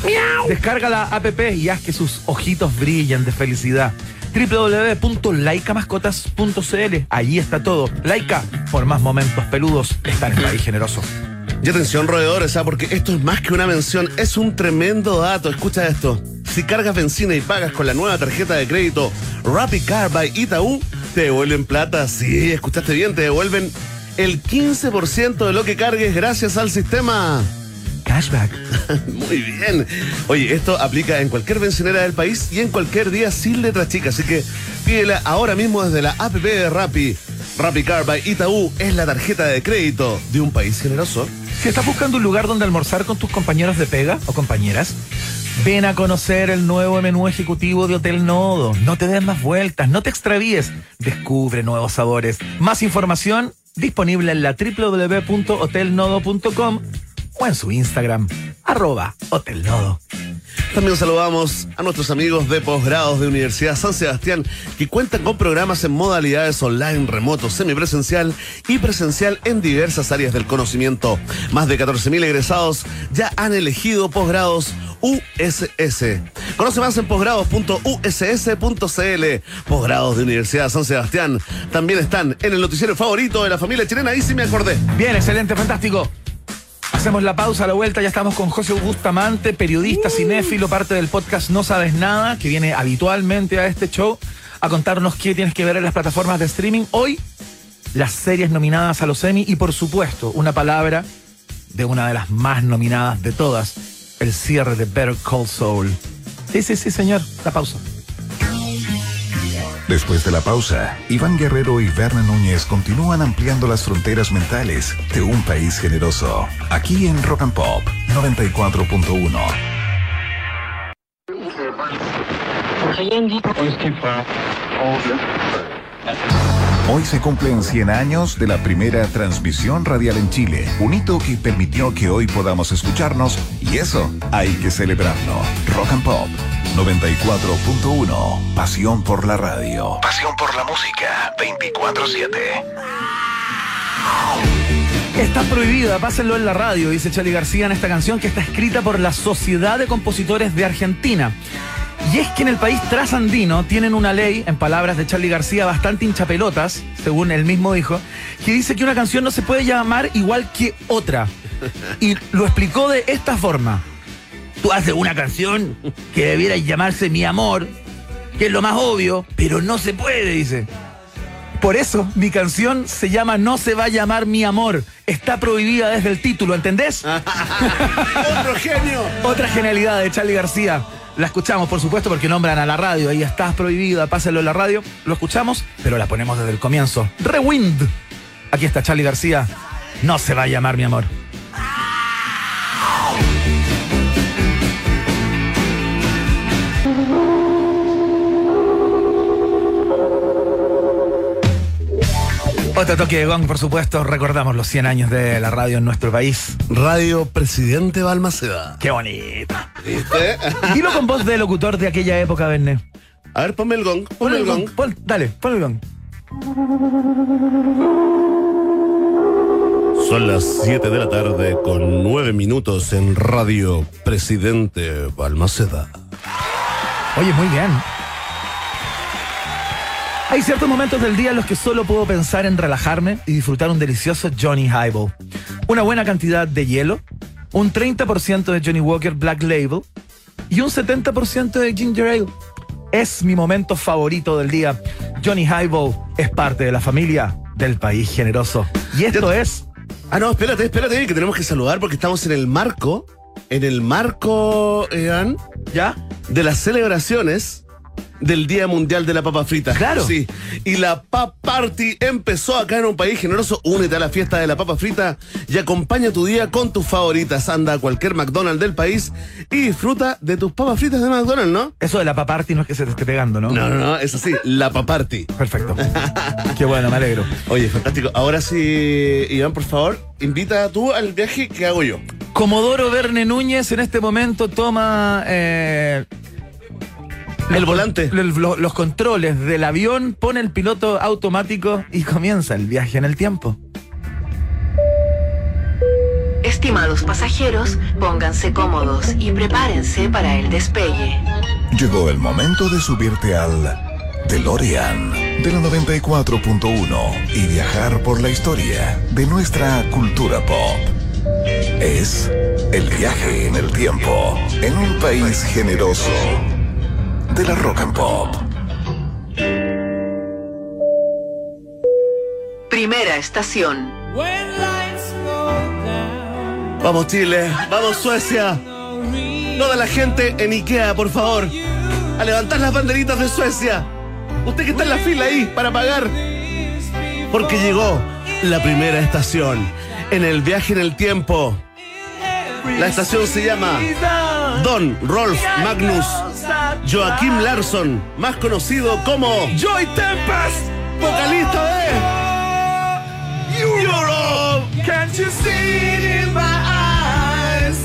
Descarga la app y haz que sus ojitos brillen de felicidad www.laicamascotas.cl Allí está todo. Laika, por más momentos peludos, está en el país generoso. Y atención, roedores, ¿ah? porque esto es más que una mención, es un tremendo dato. Escucha esto. Si cargas benzina y pagas con la nueva tarjeta de crédito Rapid Car by Itaú, te devuelven plata. Sí, escuchaste bien, te devuelven el 15% de lo que cargues gracias al sistema cashback. [laughs] Muy bien. Oye, esto aplica en cualquier bencinera del país y en cualquier día sin letras chicas. Así que pídela ahora mismo desde la app de Rappi. Rappi Car by Itaú es la tarjeta de crédito de un país generoso. Si estás buscando un lugar donde almorzar con tus compañeros de pega o compañeras, ven a conocer el nuevo menú ejecutivo de Hotel Nodo. No te des más vueltas, no te extravíes. Descubre nuevos sabores. Más información disponible en la www.hotelnodo.com o en su Instagram, arroba hotelnodo. También saludamos a nuestros amigos de posgrados de Universidad San Sebastián que cuentan con programas en modalidades online, remoto, semipresencial y presencial en diversas áreas del conocimiento. Más de 14.000 egresados ya han elegido posgrados USS. Conoce más en posgrados.uss.cl. Posgrados de Universidad San Sebastián también están en el noticiero favorito de la familia chilena. Ahí sí me acordé. Bien, excelente, fantástico. Hacemos la pausa, la vuelta, ya estamos con José Bustamante, periodista cinéfilo, parte del podcast No Sabes Nada, que viene habitualmente a este show a contarnos qué tienes que ver en las plataformas de streaming. Hoy, las series nominadas a los Emmy y por supuesto, una palabra de una de las más nominadas de todas, el cierre de Better Call Saul. Sí, sí, sí, señor, la pausa. Después de la pausa, Iván Guerrero y Berna Núñez continúan ampliando las fronteras mentales de un país generoso. Aquí en Rock and Pop 94.1. Hoy se cumplen 100 años de la primera transmisión radial en Chile, un hito que permitió que hoy podamos escucharnos y eso hay que celebrarlo. Rock and Pop 94.1, pasión por la radio, pasión por la música 24/7. Está prohibida, pásenlo en la radio, dice Charlie García en esta canción que está escrita por la Sociedad de Compositores de Argentina. Y es que en el país trasandino tienen una ley, en palabras de Charlie García, bastante hinchapelotas, según él mismo dijo, que dice que una canción no se puede llamar igual que otra. Y lo explicó de esta forma. Tú haces una canción que debiera llamarse Mi Amor, que es lo más obvio, pero no se puede, dice. Por eso mi canción se llama No se va a llamar Mi Amor. Está prohibida desde el título, ¿entendés? [laughs] ¡Otro genio! Otra genialidad de Charlie García. La escuchamos, por supuesto, porque nombran a la radio. Ahí estás prohibida, pásalo en la radio. Lo escuchamos, pero la ponemos desde el comienzo. Rewind. Aquí está Charlie García. No se va a llamar mi amor. Otro toque de gong, por supuesto. Recordamos los 100 años de la radio en nuestro país. Radio Presidente Balmaceda. Qué bonito. ¿Viste? Dilo con voz de locutor de aquella época, Verne. A ver, ponme el gong, ponme el gong. Pon- dale, pon el gong. Son las 7 de la tarde con 9 minutos en Radio Presidente Balmaceda. Oye, muy bien. Hay ciertos momentos del día en los que solo puedo pensar en relajarme y disfrutar un delicioso Johnny Highball. Una buena cantidad de hielo, un 30% de Johnny Walker Black Label y un 70% de Ginger Ale. Es mi momento favorito del día. Johnny Highball es parte de la familia del país generoso. Y esto es... Ah, no, espérate, espérate, que tenemos que saludar porque estamos en el marco, en el marco, Ean, ¿Ya? de las celebraciones del Día Mundial de la Papa Frita. Claro. Sí. Y la Pap Party empezó acá en un país generoso. Únete a la fiesta de la Papa Frita y acompaña tu día con tus favoritas. Anda a cualquier McDonald's del país y disfruta de tus papas fritas de McDonald's, ¿no? Eso de la paparty no es que se te esté pegando, ¿no? No, no, no, es así, la Pap Party. Perfecto. [laughs] Qué bueno, me alegro. Oye, fantástico. Ahora sí, Iván, por favor, invita tú al viaje que hago yo. Comodoro Verne Núñez en este momento toma eh, El volante. el- lo- los controles del avión, pone el piloto automático y comienza el viaje en el tiempo. Estimados pasajeros, pónganse cómodos y prepárense para el despegue. Llegó el momento de subirte al DeLorean de la 94.1 y viajar por la historia de nuestra cultura pop. Es el viaje en el tiempo en un país generoso de la rock and pop. Primera estación. Vamos Chile, vamos Suecia. Toda la gente en Ikea, por favor. A levantar las banderitas de Suecia. Usted que está en la fila ahí para pagar. Porque llegó la primera estación en el viaje en el tiempo. La estación se llama Don Rolf Magnus Joaquim Larsson, más conocido como Joy Tempest. vocalista de Europe. Can't you see it in my eyes?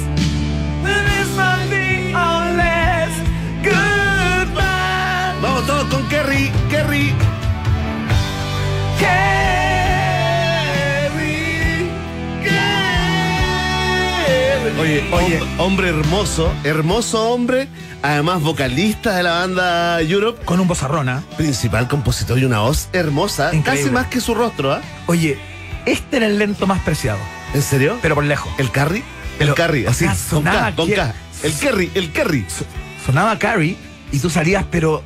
That is nothing unless goodbye. Vamos todos con Kerry, Kerry. Oye, Oye. hom- hombre hermoso, hermoso hombre, además vocalista de la banda Europe, Con un bozarrón, ¿ah? principal compositor y una voz hermosa, Increíble. casi más que su rostro, ¿ah? Oye, este era el lento más preciado, ¿En serio? pero por lejos. ¿El Carry? Pero, el Carry, o así, sea, con K, con K. El Kerry, el Kerry. Sonaba Carrie y tú salías, pero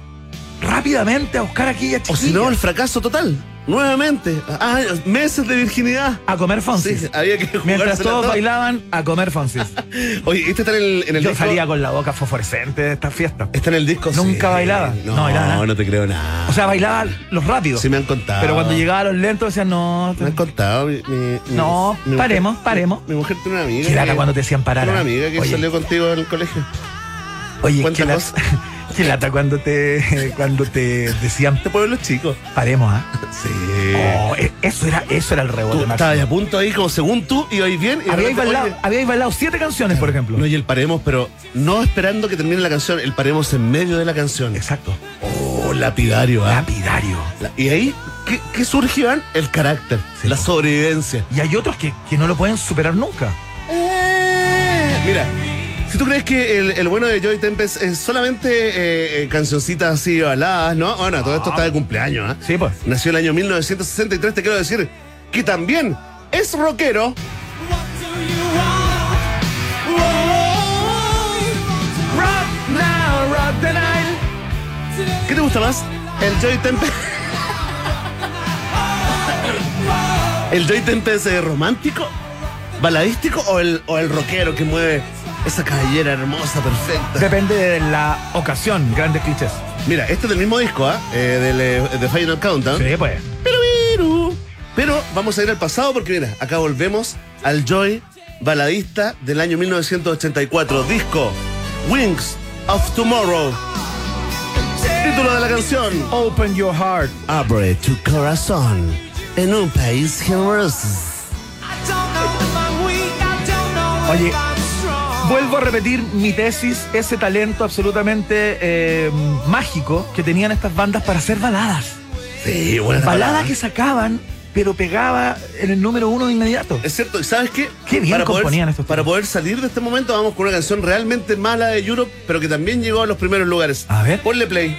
rápidamente a buscar a aquella O si no, el fracaso total. Nuevamente. Ah, meses de virginidad. a comer Fonsis. Sí, había que Mientras todos toda. bailaban, a comer Fonsis. [laughs] Oye, este está en el, en el Yo disco. salía con la boca fosforescente de esta fiesta. Está en el disco. Nunca bailaba. No, No bailaba nada. no te creo nada. O sea, bailaba los rápidos. Sí me han contado. Pero cuando llegaba a los lentos decían, no. Me han contado. mi- mi- No, mi paremos, mujer- paremos. Mi, mujer tiene una amiga. Que- cuando te decían parar, Tiene una ¿ah? amiga que Oye. salió contigo en el colegio. Oye, qué Cuéntanos. [laughs] qué lata cuando te, [laughs] cuando te decían, De pueblos chicos. paremos, ¿ah? Sí. Oh, e- eso era, eso era el Tú rebote. máximo. estabas a punto ahí, como según tú, y hoy bien. Y Habíais bailado, oye, habíais bailado siete canciones, por ejemplo. No, y el paremos, pero no esperando que termine la canción, el paremos en medio de la canción. Exacto. Oh, lapidario, ¿ah? Lapidario. La- Y ahí, ¿qué, qué surge, Iván? El carácter, Sí, la sobrevivencia. Y hay otros que, que no lo pueden superar nunca. Eh, Mira, si tú crees que el, el bueno de Joy Tempest es solamente eh, eh, cancioncitas así baladas, ¿no? Bueno, todo esto está de cumpleaños, ¿ah? Sí, pues. Nació el año 1963, te quiero decir que también es rockero. ¿Qué te gusta más? ¿El Joy Tempest? [laughs] ¿El Joy Tempest romántico? ¿Baladístico o el, o el rockero que mueve esa cabellera hermosa, perfecta? Depende de la ocasión, grandes clichés. Mira, este es del mismo disco, ¿ah? Eh, del eh, de Final Countdown. Sí, pues. Pero, pero, pero vamos a ir al pasado porque mira, acá volvemos al Joy baladista del año 1984, disco Wings of Tomorrow. Título de la canción. Open your heart. Abre tu corazón en un país generoso. Oye, vuelvo a repetir mi tesis, ese talento absolutamente eh, mágico que tenían estas bandas para hacer baladas. Sí, buena Baladas que sacaban, pero pegaba en el número uno de inmediato. Es cierto, ¿y sabes qué? Qué bien para poder, componían estos Para poder salir de este momento, vamos con una canción realmente mala de Europe, pero que también llegó a los primeros lugares. A ver. Ponle play.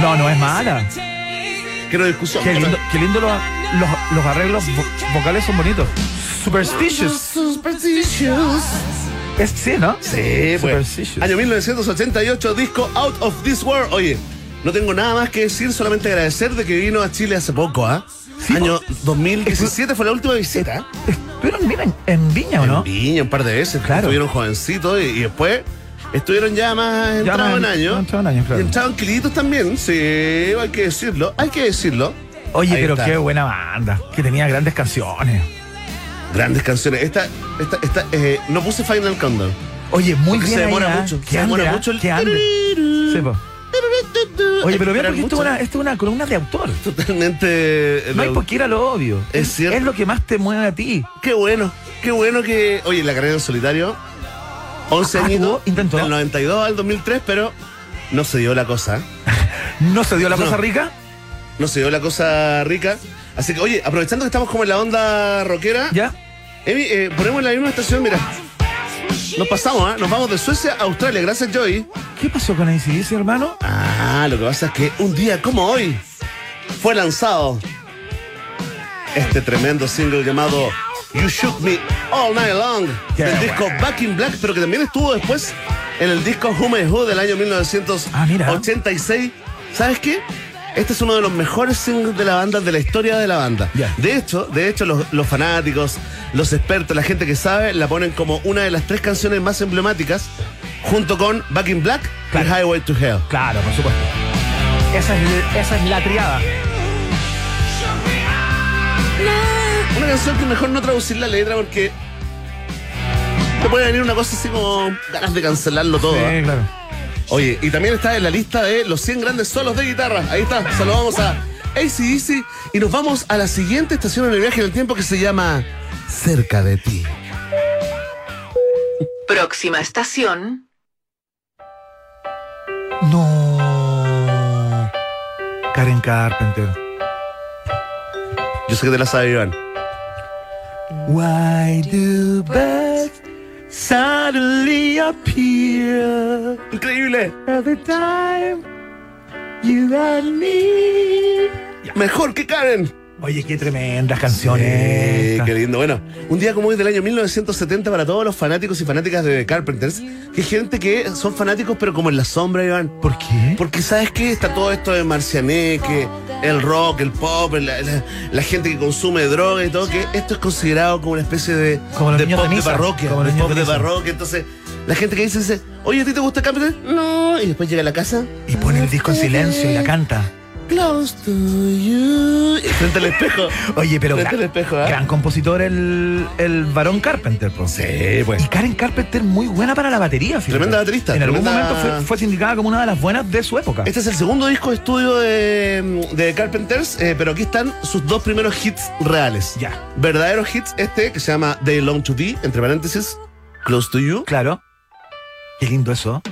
No, no es mala. Quiero discusión. Qué lindo, qué lindo los, los, los arreglos vo- vocales son bonitos. Superstitious. Superstitious. Es, sí, ¿no? Sí, pues. Superstitious. Año 1988, disco Out of This World. Oye, no tengo nada más que decir, solamente agradecer de que vino a Chile hace poco, ¿ah? Sí, Año 2017 fue la última visita. Pero mira, en, en Viña, ¿o no? En Viña, un par de veces. Claro. Estuvieron jovencitos y, y después estuvieron ya más entrados en en- años. entrados en años, claro. Y entraban quilitos también, sí, hay que decirlo, hay que decirlo. Oye, Ahí pero está. qué buena banda. Que tenía grandes canciones. Grandes canciones. Esta, esta, esta, eh, no puse Final Countdown. Oye, muy Porque bien. se demora ahí, ¿ah? mucho, se demora ¿ah? mucho el-. Sí, po. Oye, pero bien, porque esto es, una, esto es una columna de autor. Totalmente. eh, No hay por qué ir a lo obvio. Es cierto. Es lo que más te mueve a ti. Qué bueno, qué bueno que. Oye, la carrera en solitario, 11 Ah, añitos, intentó. del 92 al 2003, pero no se dio la cosa. [laughs] ¿No se dio la No. cosa rica? No se dio la cosa rica. Así que, oye, aprovechando que estamos como en la onda rockera, ¿Ya? Emi, eh, ponemos en la misma estación, mira. Nos pasamos, ¿ah? Nos vamos de Suecia a Australia, gracias Joy. ¿Qué pasó con ACDC, hermano? Ah, lo que pasa es que un día como hoy fue lanzado este tremendo single llamado You Shook Me All Night Long Qué del disco. Back in Black, pero que también estuvo después en el disco Who May Who del año Ah, mira. 1986. ¿Sabes qué? Este es uno de los mejores singles de la banda, de la historia de la banda. De hecho, de hecho los, los fanáticos, los expertos, la gente que sabe, la ponen como una de las tres canciones más emblemáticas, junto con Back in Black Claro. y Highway to Hell. Claro, por supuesto. Esa es, esa es la triada. Una canción que mejor no traducir la letra porque te puede venir una cosa así como ganas de cancelarlo todo. Sí, claro. Oye, y también está en la lista de los 100 grandes solos de guitarra. Ahí está, saludamos a ACDC y nos vamos a la siguiente estación en el viaje en el tiempo que se llama Cerca de ti. Próxima estación, No. Karen Carpenter. Yo sé que te la sabes, Iván. Why do birds suddenly appear Increíble. every time you and me? Mejor que Karen. Oye, qué tremendas canciones. Estas. qué lindo. Bueno, un día como hoy del año 1970 para todos los fanáticos y fanáticas de Carpenters, que gente que son fanáticos pero como en la sombra, Iván. ¿Por qué? Porque sabes que está todo esto de Marcianeque, el rock, el pop, la, la- la gente que consume droga y todo, que esto es considerado como una especie de, Como de pop de de, parroquia. como de niños pop de de parroquia. Entonces, la gente que dice, dice, oye, ¿a ti te gusta Carpenter? No. Y después llega a la casa. Y pone el disco en silencio y la canta. Close to you. [laughs] Frente al espejo. Oye, pero Frente al gran, espejo, ¿ah? gran compositor el, el varón Carpenter, po. Sí, pues. Y Karen Carpenter muy buena para la batería, fíjate. Tremenda baterista, En algún momento fue, fue sindicada como una de las buenas de su época. Este es el segundo disco de estudio de, de Carpenters, eh, pero aquí están sus dos primeros hits reales. Ya. Verdaderos hits, este que se llama They Long to Thee, entre paréntesis, Close to You. Claro. Qué lindo eso.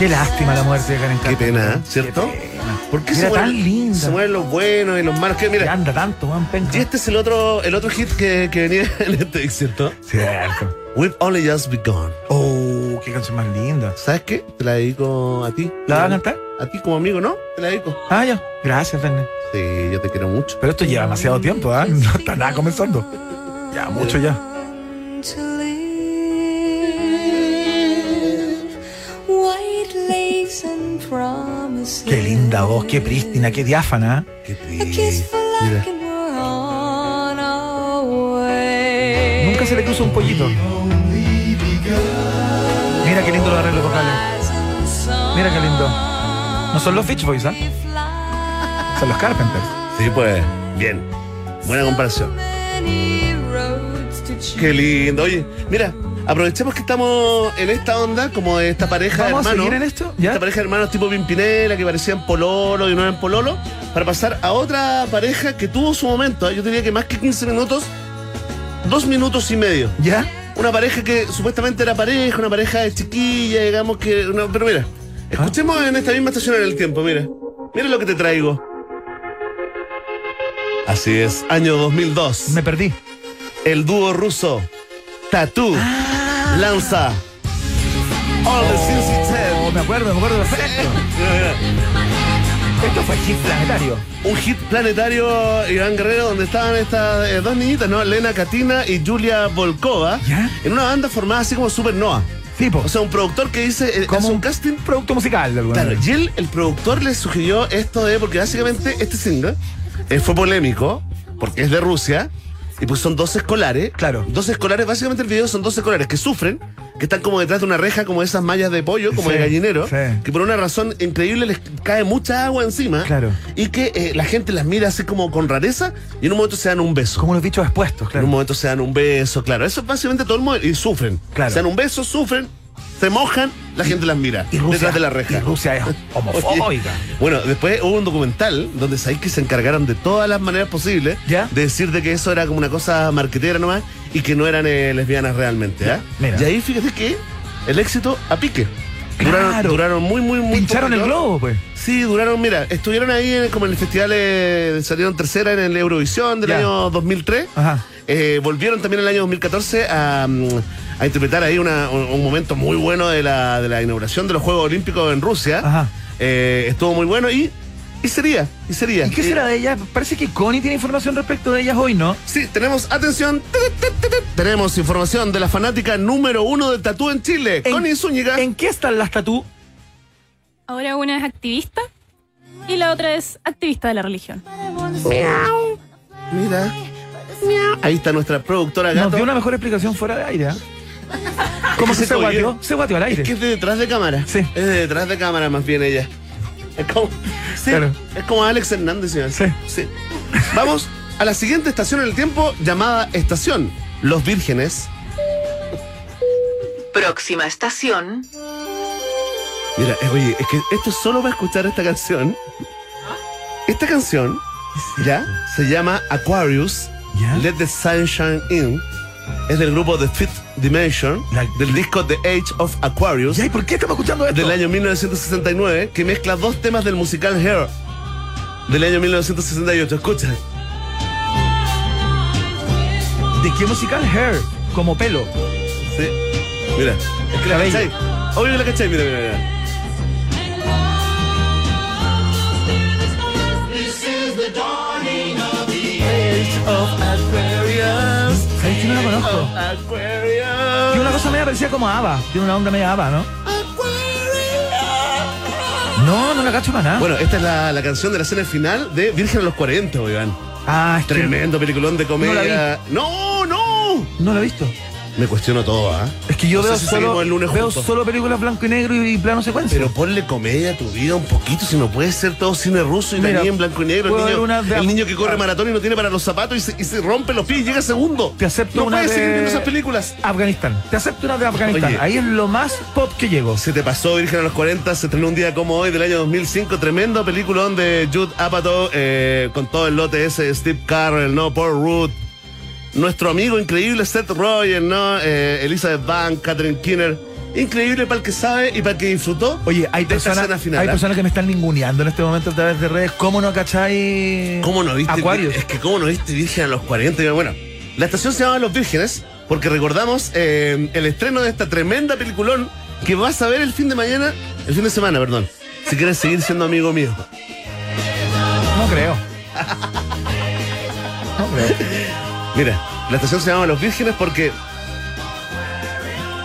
Qué lástima la muerte de Karen Qué pena, ¿eh? ¿cierto? Qué pena. ¿Por qué Era se tan mueren, linda. se mueren los buenos y los malos? Que mira, anda tanto, Juan Penca. y este es el otro, el otro hit que, que venía [laughs] en este ¿cierto? Cierto. We've Only Just Begun. Oh, qué canción más linda. ¿Sabes qué? Te la dedico a ti. ¿La vas a cantar? A ti como amigo, ¿no? Te la dedico. Ah, ya. Gracias, Verne. Sí, yo te quiero mucho. Pero esto lleva demasiado tiempo, ¿ah? No está nada comenzando. Ya, mucho ya. Qué linda voz, qué prístina, qué diáfana. Qué triste. Mira. Nunca se le cruza un pollito. Mira qué lindo los arreglos vocales. Mira qué lindo. No son los Beach Boys, ¿ah? Son los Carpenters. Sí, pues. Bien. Buena comparación. Qué lindo. Oye, mira, aprovechemos que estamos en esta onda, como de esta pareja ¿Vamos de hermanos. en esto? ¿Ya? Esta pareja de hermanos tipo Pimpinela, que parecían pololo y no eran pololo, para pasar a otra pareja que tuvo su momento. ¿eh? Yo diría que más que 15 minutos, dos minutos y medio. ¿Ya? Una pareja que supuestamente era pareja, una pareja de chiquilla, digamos que. pero mira, escuchemos en esta misma estación en el tiempo, mira. Mira lo que te traigo. Así es, año 2002. Me perdí. El dúo ruso Tattoo lanza All the He Said. Oh, me acuerdo, me acuerdo perfecto. Esto fue hit planetario. Un hit planetario, Iván Guerrero, donde estaban estas eh, dos niñitas, ¿no? Lena Katina y Julia Volkova, ¿Ya? en una banda formada así como Supernova. Tipo, O sea, un productor que dice, eh, como un un casting. producto musical de alguna Claro, manera. y él, el productor, le sugirió esto de, porque básicamente este single eh, fue polémico, porque es de Rusia, y pues son dos escolares. Claro. Dos escolares, básicamente el video son dos escolares que sufren, que están como detrás de una reja, como esas mallas de pollo, como Sí, de gallinero, sí. que por una razón increíble les cae mucha agua encima. Claro. Y que eh, la gente las mira así como con rareza, y en un momento se dan un beso. Como los bichos expuestos, En un claro. momento se dan un beso, claro. Eso es básicamente todo el mundo. Y sufren. Claro. Se dan un beso, sufren, se mojan, la gente las mira. Y Rusia, detrás de la reja. y Rusia es [laughs] homofóbica. Bueno, después hubo un documental donde sabéis que se encargaron de todas las maneras posibles ¿Ya? de decir de que eso era como una cosa marquetera nomás y que no eran eh, lesbianas realmente. Mira. Y ahí fíjate que el éxito a pique. Duraron, Claro. duraron muy, muy, muy Pincharon el globo, pues. Sí, duraron, mira, estuvieron ahí en- como en el festival, eh, salieron tercera en el Eurovisión del Ya. año 2003. Ajá. Eh, volvieron también en el año 2014 a, mm, a interpretar ahí una- un, un momento muy bueno de la, de la inauguración de los Juegos Olímpicos en Rusia. Ajá. Eh, estuvo muy bueno y, y sería, y sería. ¿Y qué será de ellas? Parece que Connie tiene información respecto de ellas hoy, ¿no? Sí, tenemos, atención, tenemos información de la fanática número uno del tatú en Chile, En- Connie Zúñiga. ¿En qué están las tatú? Ahora una es activista y la otra es activista de la religión. Mira. Ahí está nuestra productora Nos Gato. dio una mejor explicación fuera de aire. ¿ah? ¿Cómo se [laughs] guateó? Se guateó al aire. Es que es de detrás de cámara. Sí. Es de detrás de cámara más bien ella. Es como, sí, Claro. es como Alex Hernández. señor. Sí. Vamos a la siguiente estación en el tiempo llamada Estación Los Vírgenes. Próxima estación. Mira, eh, oye, es que esto es solo para escuchar esta canción. Esta canción, ya, se llama Aquarius, ¿Ya? Let the Sunshine In. Es del grupo The Fifth Dimension, La- del disco The Age of Aquarius. ¿Ya? ¿Y por qué estamos escuchando esto? del año 1969 que mezcla dos temas del musical Hair del año 1968. Escucha. ¿De qué musical? Hair. Como pelo. Sí. Mira, es que la Cabello. cachai. Obvio que la cachai, mira, mira, mira. ¿Sabes que no la conozco? Aquarius. Tiene una cosa media parecida como Ava. Tiene una onda media Ava, ¿no? No, no la cacho para nada. Bueno, esta es la, la canción de la escena final de Virgen a los 40, Iván. ah, es que Tremendo peliculón de No la comedia. No, no. no la he visto. Me cuestiono todo, ¿ah? Es que yo No veo, si solo, seguimos el lunes veo juntos. solo películas blanco y negro y, y plano secuencia. Pero ponle comedia a tu vida un poquito, si no puede ser todo cine ruso y Mira, también en blanco y negro. El niño, ver una de- el niño que corre Ah. maratón y no tiene para los zapatos y se, y se rompe los pies y llega segundo. Te acepto no una puedes de- seguir viendo esas películas. Afganistán. Te acepto una de Afganistán. Oye. Ahí es lo más pop que llego. Se te pasó Virgen a los 40, se estrenó un día como hoy del año 2005, tremendo peliculón de Jude Apatow eh, con todo el lote ese de Steve Carell, ¿no? Paul Rudd, nuestro amigo increíble Seth Rogen, ¿no? Eh, Elizabeth Banks, Catherine Kinner. Increíble para el que sabe y para el que disfrutó. Oye, hay personas, hay ¿ah? personas que me están ninguneando en este momento a través de redes. ¿Cómo no cacháis ¿Cómo no viste? Acuarios? Es que cómo no viste Virgen a los 40. Bueno, la estación se llama Los Vírgenes porque recordamos eh, el estreno de esta tremenda peliculón que vas a ver el fin de mañana, el fin de semana, perdón. Si quieres seguir siendo amigo mío. No creo. [laughs] no creo. Mira, la estación se llama Los Vírgenes porque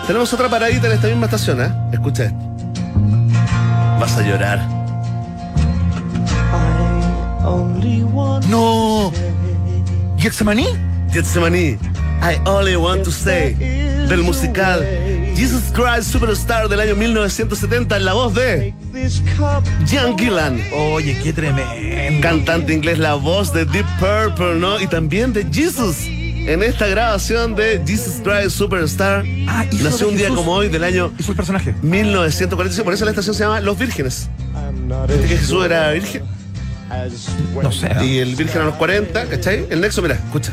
tenemos otra paradita en esta misma estación, ¿eh? Escucha esto. Vas a llorar. No. ¿Getsemaní? Getsemaní, I Only Want to Stay, del musical Jesus Christ Superstar del año 1970 en la voz de Jan Gillan. Oye, qué tremendo. cantante inglés, la voz de Deep Purple, ¿no? Y también de Jesus. En esta grabación de Jesus Christ Superstar, Ah, nació un día Jesús. como hoy del año Hizo el personaje. 1945. Por eso la estación se llama Los Vírgenes. ¿Viste que Jesús era virgen? No sé. Y el virgen a los 40, ¿cachai? El nexo, mira, escucha.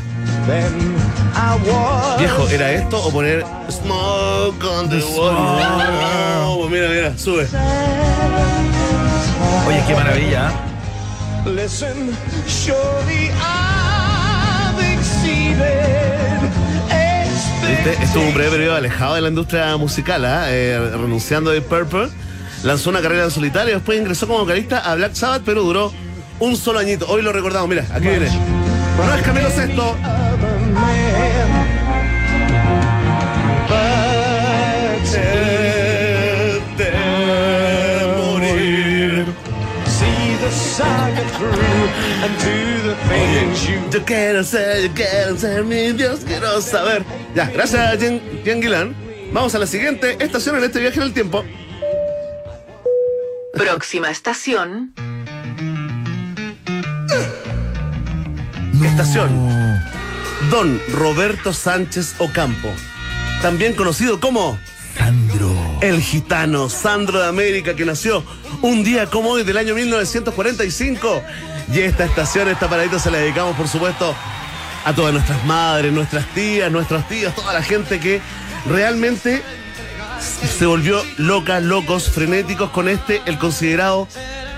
Viejo, ¿era esto o poner Smoke on the wall? No, pues mira, mira, sube. Oye, qué maravilla. ¿eh? ¿Viste? Estuvo un breve periodo alejado de la industria musical, ¿ah? Eh, renunciando de Purple. Lanzó una carrera en solitario, después ingresó como vocalista a Black Sabbath, pero duró un solo añito. Hoy lo recordamos, mira, aquí viene. No es Camilo morir. Yo quiero ser, yo quiero ser mi Dios, quiero saber. Ya, gracias, Jen, Jen Guilán. Vamos a la siguiente estación en este viaje en el tiempo. Próxima estación. Estación. Don Roberto Sánchez Ocampo. También conocido como Sandro. el gitano Sandro de América, que nació un día como hoy del año 1945. Y esta estación, esta paradita se la dedicamos, por supuesto, a todas nuestras madres, nuestras tías, nuestros tíos, toda la gente que realmente se volvió loca, locos, frenéticos con este, el considerado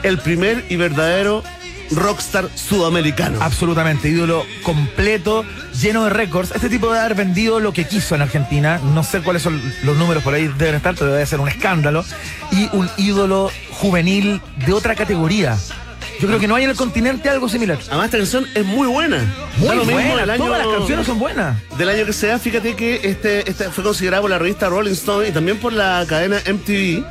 el primer y verdadero rockstar sudamericano. Absolutamente, ídolo completo, lleno de récords. Este tipo debe haber vendido lo que quiso en Argentina. No sé cuáles son los números por ahí deben estar, pero debe ser un escándalo. Y un ídolo juvenil de otra categoría. Yo creo que no hay en el continente algo similar. Además, esta canción es muy buena. Muy Da lo mismo buena, el año- todas las canciones son buenas. Del año que sea, fíjate que este, este fue considerado por la revista Rolling Stone y también por la cadena MTV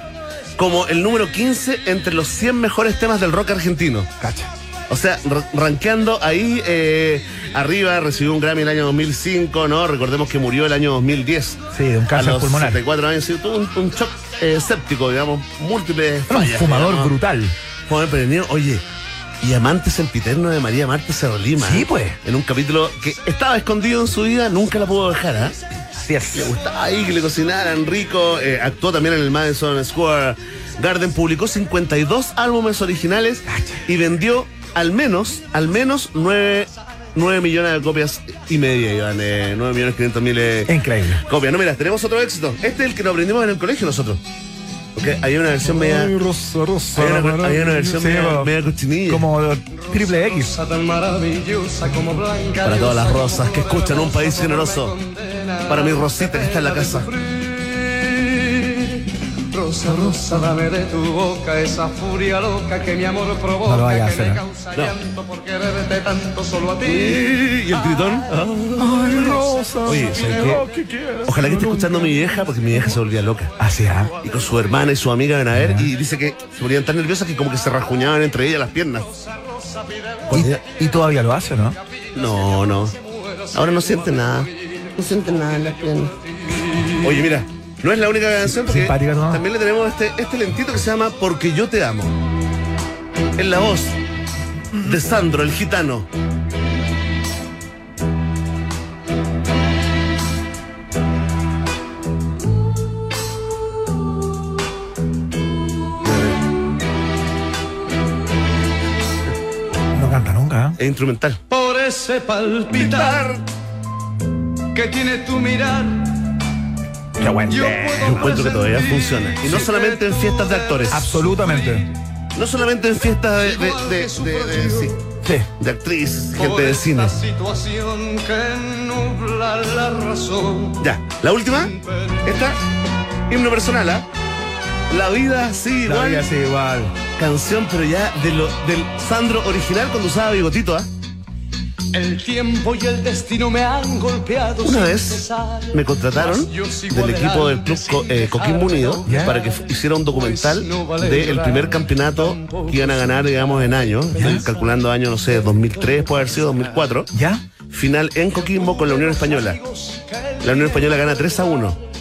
como el número 15 entre los 100 mejores temas del rock argentino. Cacha. O sea, ra- rankeando ahí eh, arriba, recibió un Grammy el año 2005, ¿no? Recordemos que murió el año 2010. Sí, de un A cáncer los pulmonar. 74 años, sí, tuvo un, un shock eh, séptico, digamos, múltiples Era un fallas, fumador digamos. brutal. Fumador empedernido. Oye, y amante sempiterno de María Marta Cerro Lima. Sí, pues. En un capítulo que estaba escondido en su vida, nunca la pudo dejar, ¿ah? Sí, es. Le gustaba ahí que le cocinaran rico. eh, actuó también en el Madison Square Garden. Publicó 52 álbumes originales y vendió al menos, al menos 9, 9 millones de copias y media, Iván. Eh, 9 millones 500 mil eh, Increíble. copias. No, mira, tenemos otro éxito. Este es el que nos aprendimos en el colegio nosotros. Porque hay una versión media. Hay rosa, rosa. una, hay una versión Sí, media, media cochinilla. Como triple X. Para todas las rosas que escuchan un país generoso. Para mi Rosita que está en la casa. Rosa, rosa, dame de tu boca esa furia loca que mi amor provoca. No lo vaya a que hacer, me ¿eh? causa No. llanto por quererte tanto solo a ti. Y el gritón. Ay, rosa. Oye, ¿sabes qué? Ojalá que esté escuchando mi vieja porque mi vieja se volvía loca. Así, ¿ah? Y con su hermana y su amiga ven a ver y dice que se ponían tan nerviosas que como que se rajuñaban entre ellas las piernas. Ella- Y, y todavía lo hace, ¿no? No, no. Ahora no sienten nada. No sienten nada en las piernas. Oye, mira, no es la única canción porque Simpática también le tenemos este, este lentito que se llama Porque yo te amo. En la voz de Sandro, el gitano. No canta nunca, ¿eh? Es instrumental. Por ese palpitar que tiene tu mirar. Qué buen Yo encuentro que todavía funciona. Y no solamente en fiestas de actores. Absolutamente. No solamente en fiestas de, de, de, de- de- sí, Sí. de actriz, gente de cine. situación que nubla la razón. Ya, la última. Esta, himno personal, ¿ah? La vida sí, La igual. vida sí, igual. Canción, pero ya de lo, del Sandro original cuando usaba bigotito, ¿ah? El tiempo y el destino me han golpeado. Una vez me contrataron del equipo del club Co- eh, Coquimbo Unido para que hiciera un documental del primer campeonato que iban a ganar, digamos, en año. Estoy calculando año, no sé, 2003, puede haber sido 2004. ¿Ya? Final en Coquimbo con la Unión Española. La Unión Española gana 3 a 1.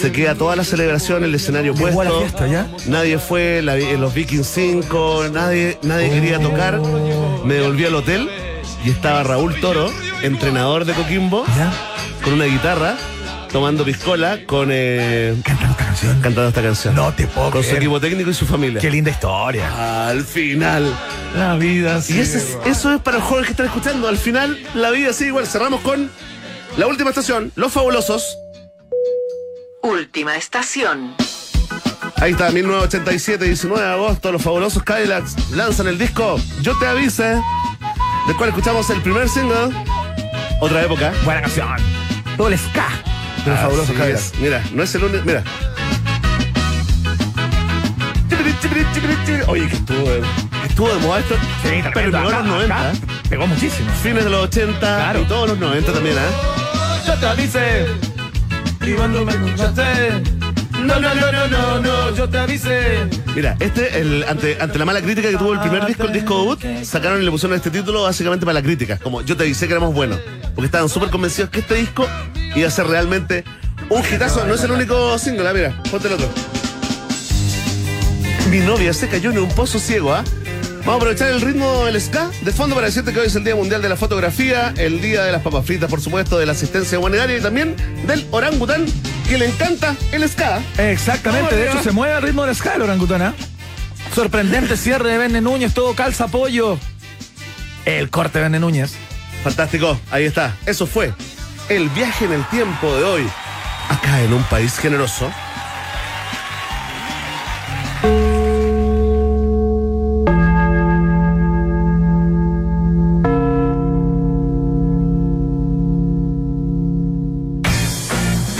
Se queda toda la celebración, el escenario Llegó puesto. la fiesta, ¿ya? Nadie fue, la- los Vikings 5, nadie, nadie quería tocar. Me devolví al hotel y estaba Raúl Toro, entrenador de Coquimbo, ¿Ya? con una guitarra, tomando piscola, con eh, Cantando esta canción. cantando esta canción. No te puedo Con su equipo técnico y su familia. Qué linda historia. Al final. La vida Y ese es- eso es para los jóvenes que están escuchando. Al final, la vida sigue igual. Cerramos con la última estación, Los Fabulosos. Última estación. Ahí está, 1987, 19 de agosto, Los Fabulosos Cadillacs lanzan el disco Yo Te Avise, del cual escuchamos el primer single. Otra época. Buena canción. Todo el ska. Los Así fabulosos es. Cadillacs. Mira, no es el único. Mira. Oye, que estuvo de, que estuvo de moda esto. Sí, pero tremendo. pegó en los Acá- 90. acá Pegó muchísimo. Fines de los 80 Claro. y todos los 90 también, ¿ah? Yo te avise. Y cuando me escuchaste. No, no, no, no, no, no, yo te avise. Mira, este, el, ante, ante la mala crítica que tuvo el primer disco, el disco debut, sacaron y le pusieron este título básicamente para la crítica. Como yo te avisé que éramos buenos. Porque estaban súper convencidos que este disco iba a ser realmente un hitazo. No es el único single, ah, mira, ponte el otro. Mi novia se cayó en un pozo ciego, ¿ah? Vamos a aprovechar el ritmo del ska de fondo para decirte que hoy es el Día Mundial de la Fotografía, el Día de las Papas Fritas, por supuesto, de la asistencia humanitaria y también del orangután, que le encanta el ska. Exactamente, de hecho se mueve al ritmo del ska el orangutana. Sorprendente cierre de Verne Núñez, todo calza apoyo. El corte de Verne Núñez. Fantástico, ahí está. Eso fue el viaje en el tiempo de hoy, acá en un país generoso.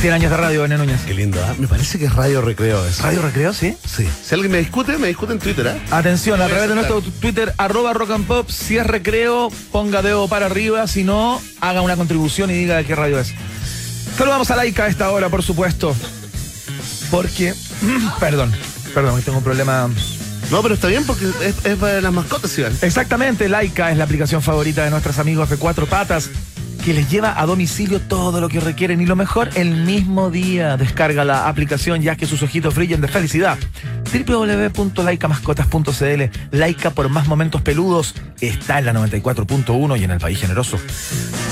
Cien años de radio, Verne Núñez. Qué lindo, ¿ah? Me parece que es Radio Recreo eso. Radio Recreo, ¿sí? Sí. Si alguien me discute, me discute en Twitter, ¿ah? Atención, a través de nuestro Twitter, arroba rock and pop, si es recreo, ponga dedo para arriba, si no, haga una contribución y diga de qué radio es. Saludamos a Laika a esta hora, por supuesto. Porque, [clears throat] perdón, Perdón, que tengo un problema. No, pero está bien porque es, es para las mascotas, Iván. Exactamente, Laika es la aplicación favorita de nuestros amigos de Cuatro Patas que les lleva a domicilio todo lo que requieren y lo mejor el mismo día. Descarga la aplicación ya que sus ojitos brillen de felicidad. www.laicamascotas.cl Laika por más momentos peludos está en la 94.1 y en el país generoso.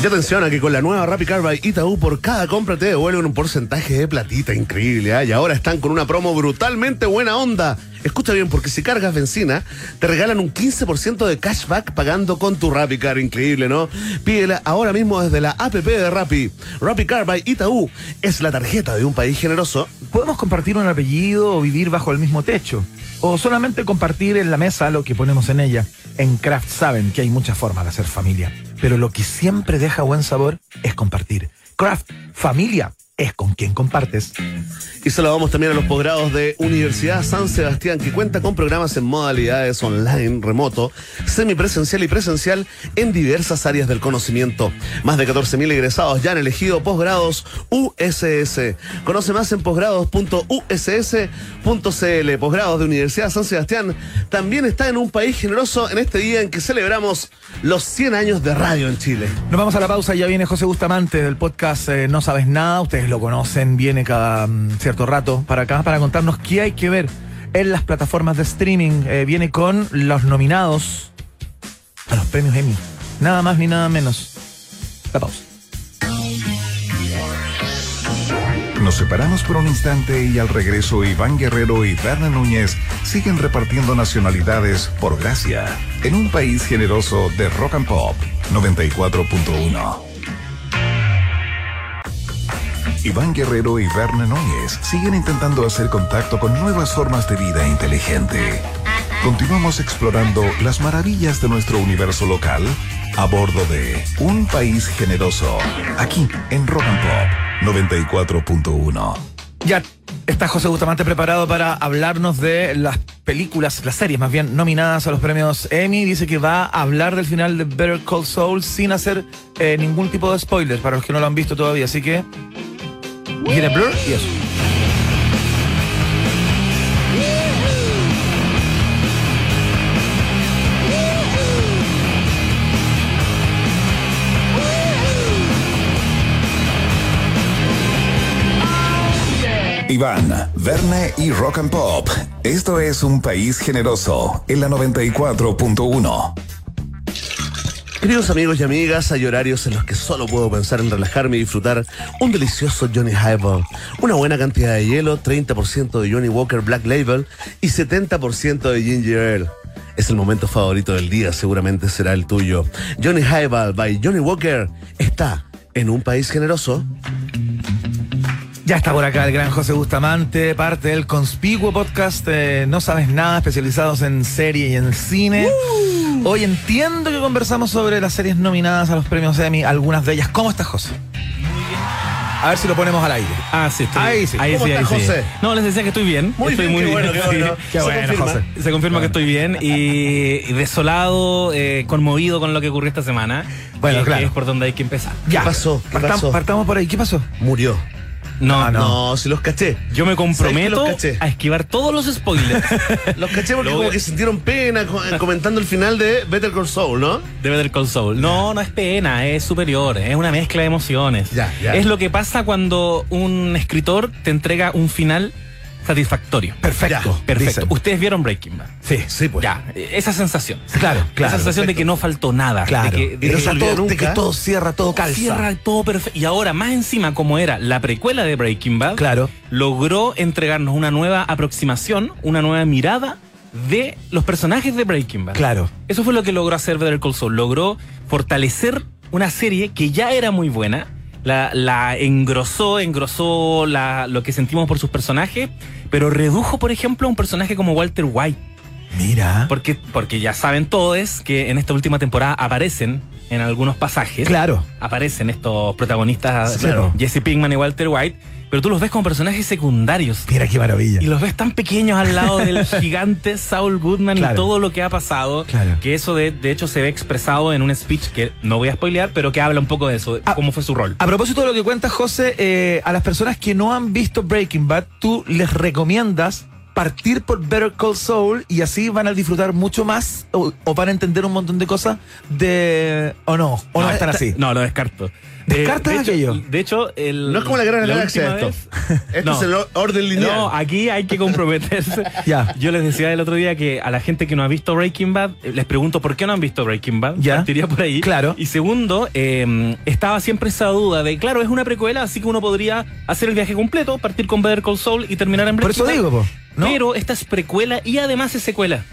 Y atención a que con la nueva Rappi Car by Itaú por cada compra te devuelven un porcentaje de platita increíble. ¿ah? Y ahora están con una promo brutalmente buena onda. Escucha bien, porque si cargas benzina, te regalan un 15% de cashback pagando con tu Rappi Car. Increíble, ¿no? Pídela ahora mismo desde la app de Rappi. Rappi Car by Itaú es la tarjeta de un país generoso. ¿Podemos compartir un apellido o vivir bajo el mismo techo? ¿O solamente compartir en la mesa lo que ponemos en ella? En Kraft saben que hay muchas formas de hacer familia, pero lo que siempre deja buen sabor es compartir. Kraft, familia, es con quien compartes. Y vamos también a los posgrados de Universidad San Sebastián, que cuenta con programas en modalidades online, remoto, semipresencial y presencial en diversas áreas del conocimiento. Más de 14.000 egresados ya han elegido posgrados USS. Conoce más en posgrados.uss.cl. Posgrados de Universidad San Sebastián también está en un país generoso en este día en que celebramos los 100 años de radio en Chile. Nos vamos a la pausa, ya viene José Bustamante del podcast eh, No Sabes Nada, ustedes lo conocen, viene cada um, cierto rato para acá para contarnos qué hay que ver en las plataformas de streaming. Eh, viene con los nominados a los premios Emmy. Nada más ni nada menos. La pausa. Nos separamos por un instante y al regreso Iván Guerrero y Berna Núñez siguen repartiendo nacionalidades por gracia en un país generoso de rock and pop 94.1. Iván Guerrero y Berna Núñez siguen intentando hacer contacto con nuevas formas de vida inteligente. Continuamos explorando las maravillas de nuestro universo local a bordo de Un País Generoso, aquí en Rock and Pop 94.1. Ya está José Bustamante preparado para hablarnos de las películas, las series más bien, nominadas a los premios Emmy. Dice que va a hablar del final de Better Call Saul sin hacer eh, ningún tipo de spoiler para los que no lo han visto todavía. Así que viene Blur y. Iván, Verne y Rock and Pop. Esto es un país generoso en la 94.1. Queridos amigos y amigas, hay horarios en los que solo puedo pensar en relajarme y disfrutar un delicioso Johnny Highball, una buena cantidad de hielo, 30% de Johnny Walker Black Label y 70% de Ginger Ale. Es el momento favorito del día, seguramente será el tuyo. Johnny Highball by Johnny Walker está en un país generoso. Ya está por acá el gran José Bustamante, parte del conspiguo podcast eh, No Sabes Nada, especializados en serie y en cine. Hoy entiendo que conversamos sobre las series nominadas a los premios Emmy, algunas de ellas. ¿Cómo estás, José? A ver si lo ponemos al aire. Ah, sí, estoy Ahí sí. Ahí ¿Cómo sí, ahí sí. José? No, les decía que estoy bien. Muy estoy bien, muy qué bien. bueno, qué bueno. [laughs] Sí. Qué Se bueno, confirma. José. Se confirma que estoy bien y y desolado, eh, conmovido con lo que ocurrió esta semana. Bueno, que- claro. Que es por donde hay que empezar. Ya. pasó? ¿Qué Partam- pasó? Partamos por ahí. ¿Qué pasó? Murió. No, Ah, No, si los caché. Yo me comprometo a esquivar todos los spoilers [laughs] Los caché porque Lo como que sintieron pena co- comentando el final de Better Call Saul, ¿no? de Better Call Saul. No, no es pena, es superior, es una mezcla de emociones. Ya, ya. Es lo que pasa cuando un escritor te entrega un final satisfactorio. Perfecto. Ya, Perfecto. dicen. Ustedes vieron Breaking Bad. Sí. Sí, pues. Ya, esa sensación. Claro, claro. esa sensación de que no faltó nada. Claro. De que, de todo, de que nunca. todo cierra, todo calza. cierra todo perfecto. Y ahora, más encima, como era la precuela de Breaking Bad, Claro. logró entregarnos una nueva aproximación, una nueva mirada de los personajes de Breaking Bad. Claro. Eso fue lo que logró hacer Better Call Saul. Logró fortalecer una serie que ya era muy buena. La, la engrosó, engrosó la- lo que sentimos por sus personajes, pero redujo, por ejemplo, a un personaje como Walter White. Mira. Porque, porque ya saben todos que en esta última temporada aparecen en algunos pasajes. Claro. Aparecen estos protagonistas, claro. Jesse Pinkman y Walter White, pero tú los ves como personajes secundarios. Mira qué maravilla. Y los ves tan pequeños al lado del [laughs] gigante Saul Goodman Claro. y todo lo que ha pasado. Claro. Que eso de, de hecho se ve expresado en un speech que no voy a spoilear, pero que habla un poco de eso, de Ah. cómo fue su rol. A propósito de lo que cuentas, José, eh, a las personas que no han visto Breaking Bad, tú les recomiendas partir por Better Call Saul y así van a disfrutar mucho más o, o van a entender un montón de cosas de o no, o no, están está- así. No, lo descarto. ¿Descartas Eh, de hecho- aquello? De hecho, el, No es como la la galaxia esto. vez- Esto No. es el or- orden lineal. No, aquí hay que comprometerse. [laughs] Ya. Yo les decía el otro día que a la gente que no ha visto Breaking Bad, eh, les pregunto por qué no han visto Breaking Bad. Ya. Partiría por ahí. Claro. Y segundo, eh, estaba siempre esa duda de, claro, es una precuela, así que uno podría hacer el viaje completo, partir con Better Call Saul y terminar en Por Breaking eso Bad. digo, po, ¿no? Pero esta es precuela y además es secuela.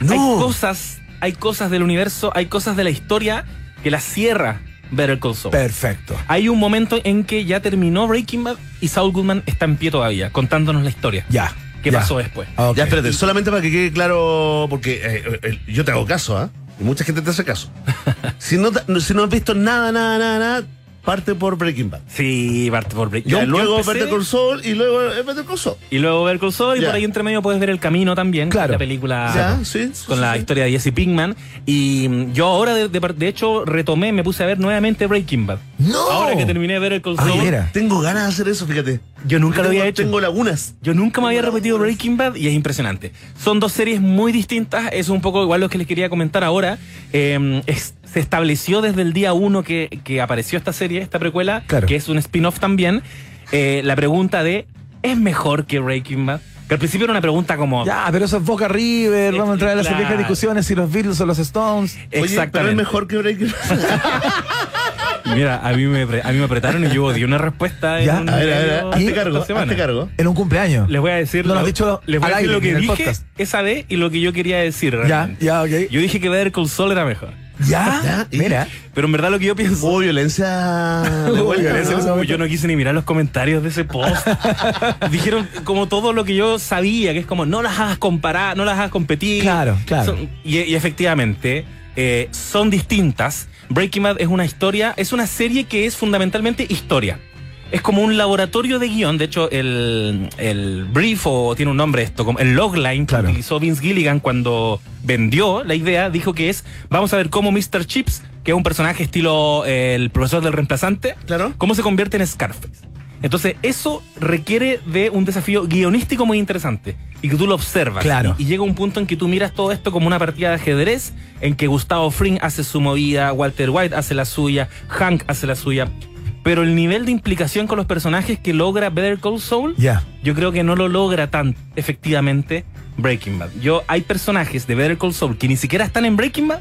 No. Hay cosas, hay cosas del universo, hay cosas de la historia que la cierra Better Call Saul. Perfecto. Hay un momento en que ya terminó Breaking Bad y Saul Goodman está en pie todavía, contándonos la historia. Ya. ¿Qué ya. pasó después? Ok. Ya, espérate, solamente para que quede claro, porque eh, eh, yo te hago caso, ¿ah? Y mucha gente te hace caso. [laughs] si, no, si no has visto nada, nada, nada, nada, parte por Breaking Bad. Sí, parte por Breaking Ya, yo luego empecé- Better Call Saul y luego eh, Better Call Saul. Y luego Better Call Saul y Ya. por ahí entre medio puedes ver El Camino también, Claro. la película Ya, sí, con sí, la historia de Jesse Pinkman. Y mm, yo ahora, de, de, de hecho, retomé, me puse a ver nuevamente Breaking Bad. No. Ahora que terminé de ver el Call Ay, Saul, mira. Tengo ganas de hacer eso, fíjate. yo nunca lo había hecho. Tengo lagunas. Yo nunca me había repetido Breaking Bad y es impresionante. Son dos series muy distintas, es un poco igual lo que les quería comentar ahora. Eh, es- se estableció desde el día uno que, que apareció esta serie, esta precuela, Claro. que es un spin-off también, eh, la pregunta de, ¿es mejor que Breaking Bad? Que al principio era una pregunta como... Ya, pero eso es Boca River, vamos a entrar en las Claro. viejas discusiones si los Beatles o los Stones. Oye, pero es Exactamente. mejor que Breaking Bad. [laughs] Mira, a mí, me, pre- a mí me apretaron y yo di una respuesta en Ya. un A ver, a ver, hazte cargo, hazte cargo. En un cumpleaños. Les voy a decir, No lo has dicho les voy a decir aire, lo que en dije podcast. esa vez y lo que yo quería decir. Ya, realmente. ya, ok. Yo dije que Better Call Saul era mejor. Ya, mira. Pero en verdad lo que yo pienso... Hubo violencia. [laughs] Hubo violencia ¿no? momento. Yo no quise ni mirar los comentarios de ese post. [laughs] Dijeron como todo lo que yo sabía, que es como no las hagas comparar, no las hagas competir. Claro, claro. Son- y, y efectivamente, eh, son distintas. Breaking Bad es una historia, es una serie que es fundamentalmente historia. Es como un laboratorio de guion. De hecho, el, el brief, o tiene un nombre esto, como el logline Claro. que utilizó Vince Gilligan cuando vendió la idea, dijo que es, vamos a ver cómo Mr. Chips, que es un personaje estilo eh, el profesor del reemplazante, Claro. cómo se convierte en Scarface. Entonces, eso requiere de un desafío guionístico muy interesante y que tú lo observas. Claro. Y, y llega un punto en que tú miras todo esto como una partida de ajedrez, en que Gustavo Fring hace su movida, Walter White hace la suya, Hank hace la suya. Pero el nivel de implicación con los personajes que logra Better Call Saul, Ya. yo creo que no lo logra tan efectivamente Breaking Bad. Yo, hay personajes de Better Call Saul que ni siquiera están en Breaking Bad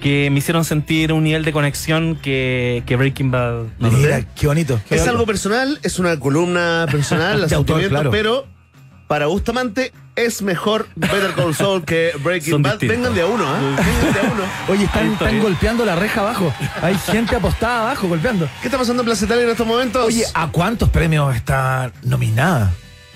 que me hicieron sentir un nivel de conexión que, que Breaking Bad no lo Mira, qué bonito. qué Es bonito. algo personal, es una columna personal, [laughs] sentimientos, claro. pero para Bustamante es mejor Better Call Saul que Breaking Son Bad. distintos. Vengan de a uno, ¿ah? Vengan de a uno. Oye, están, golpeando la reja abajo. Hay gente apostada abajo golpeando. ¿Qué está pasando en Placetalia en estos momentos? Oye, ¿a cuántos premios está nominada?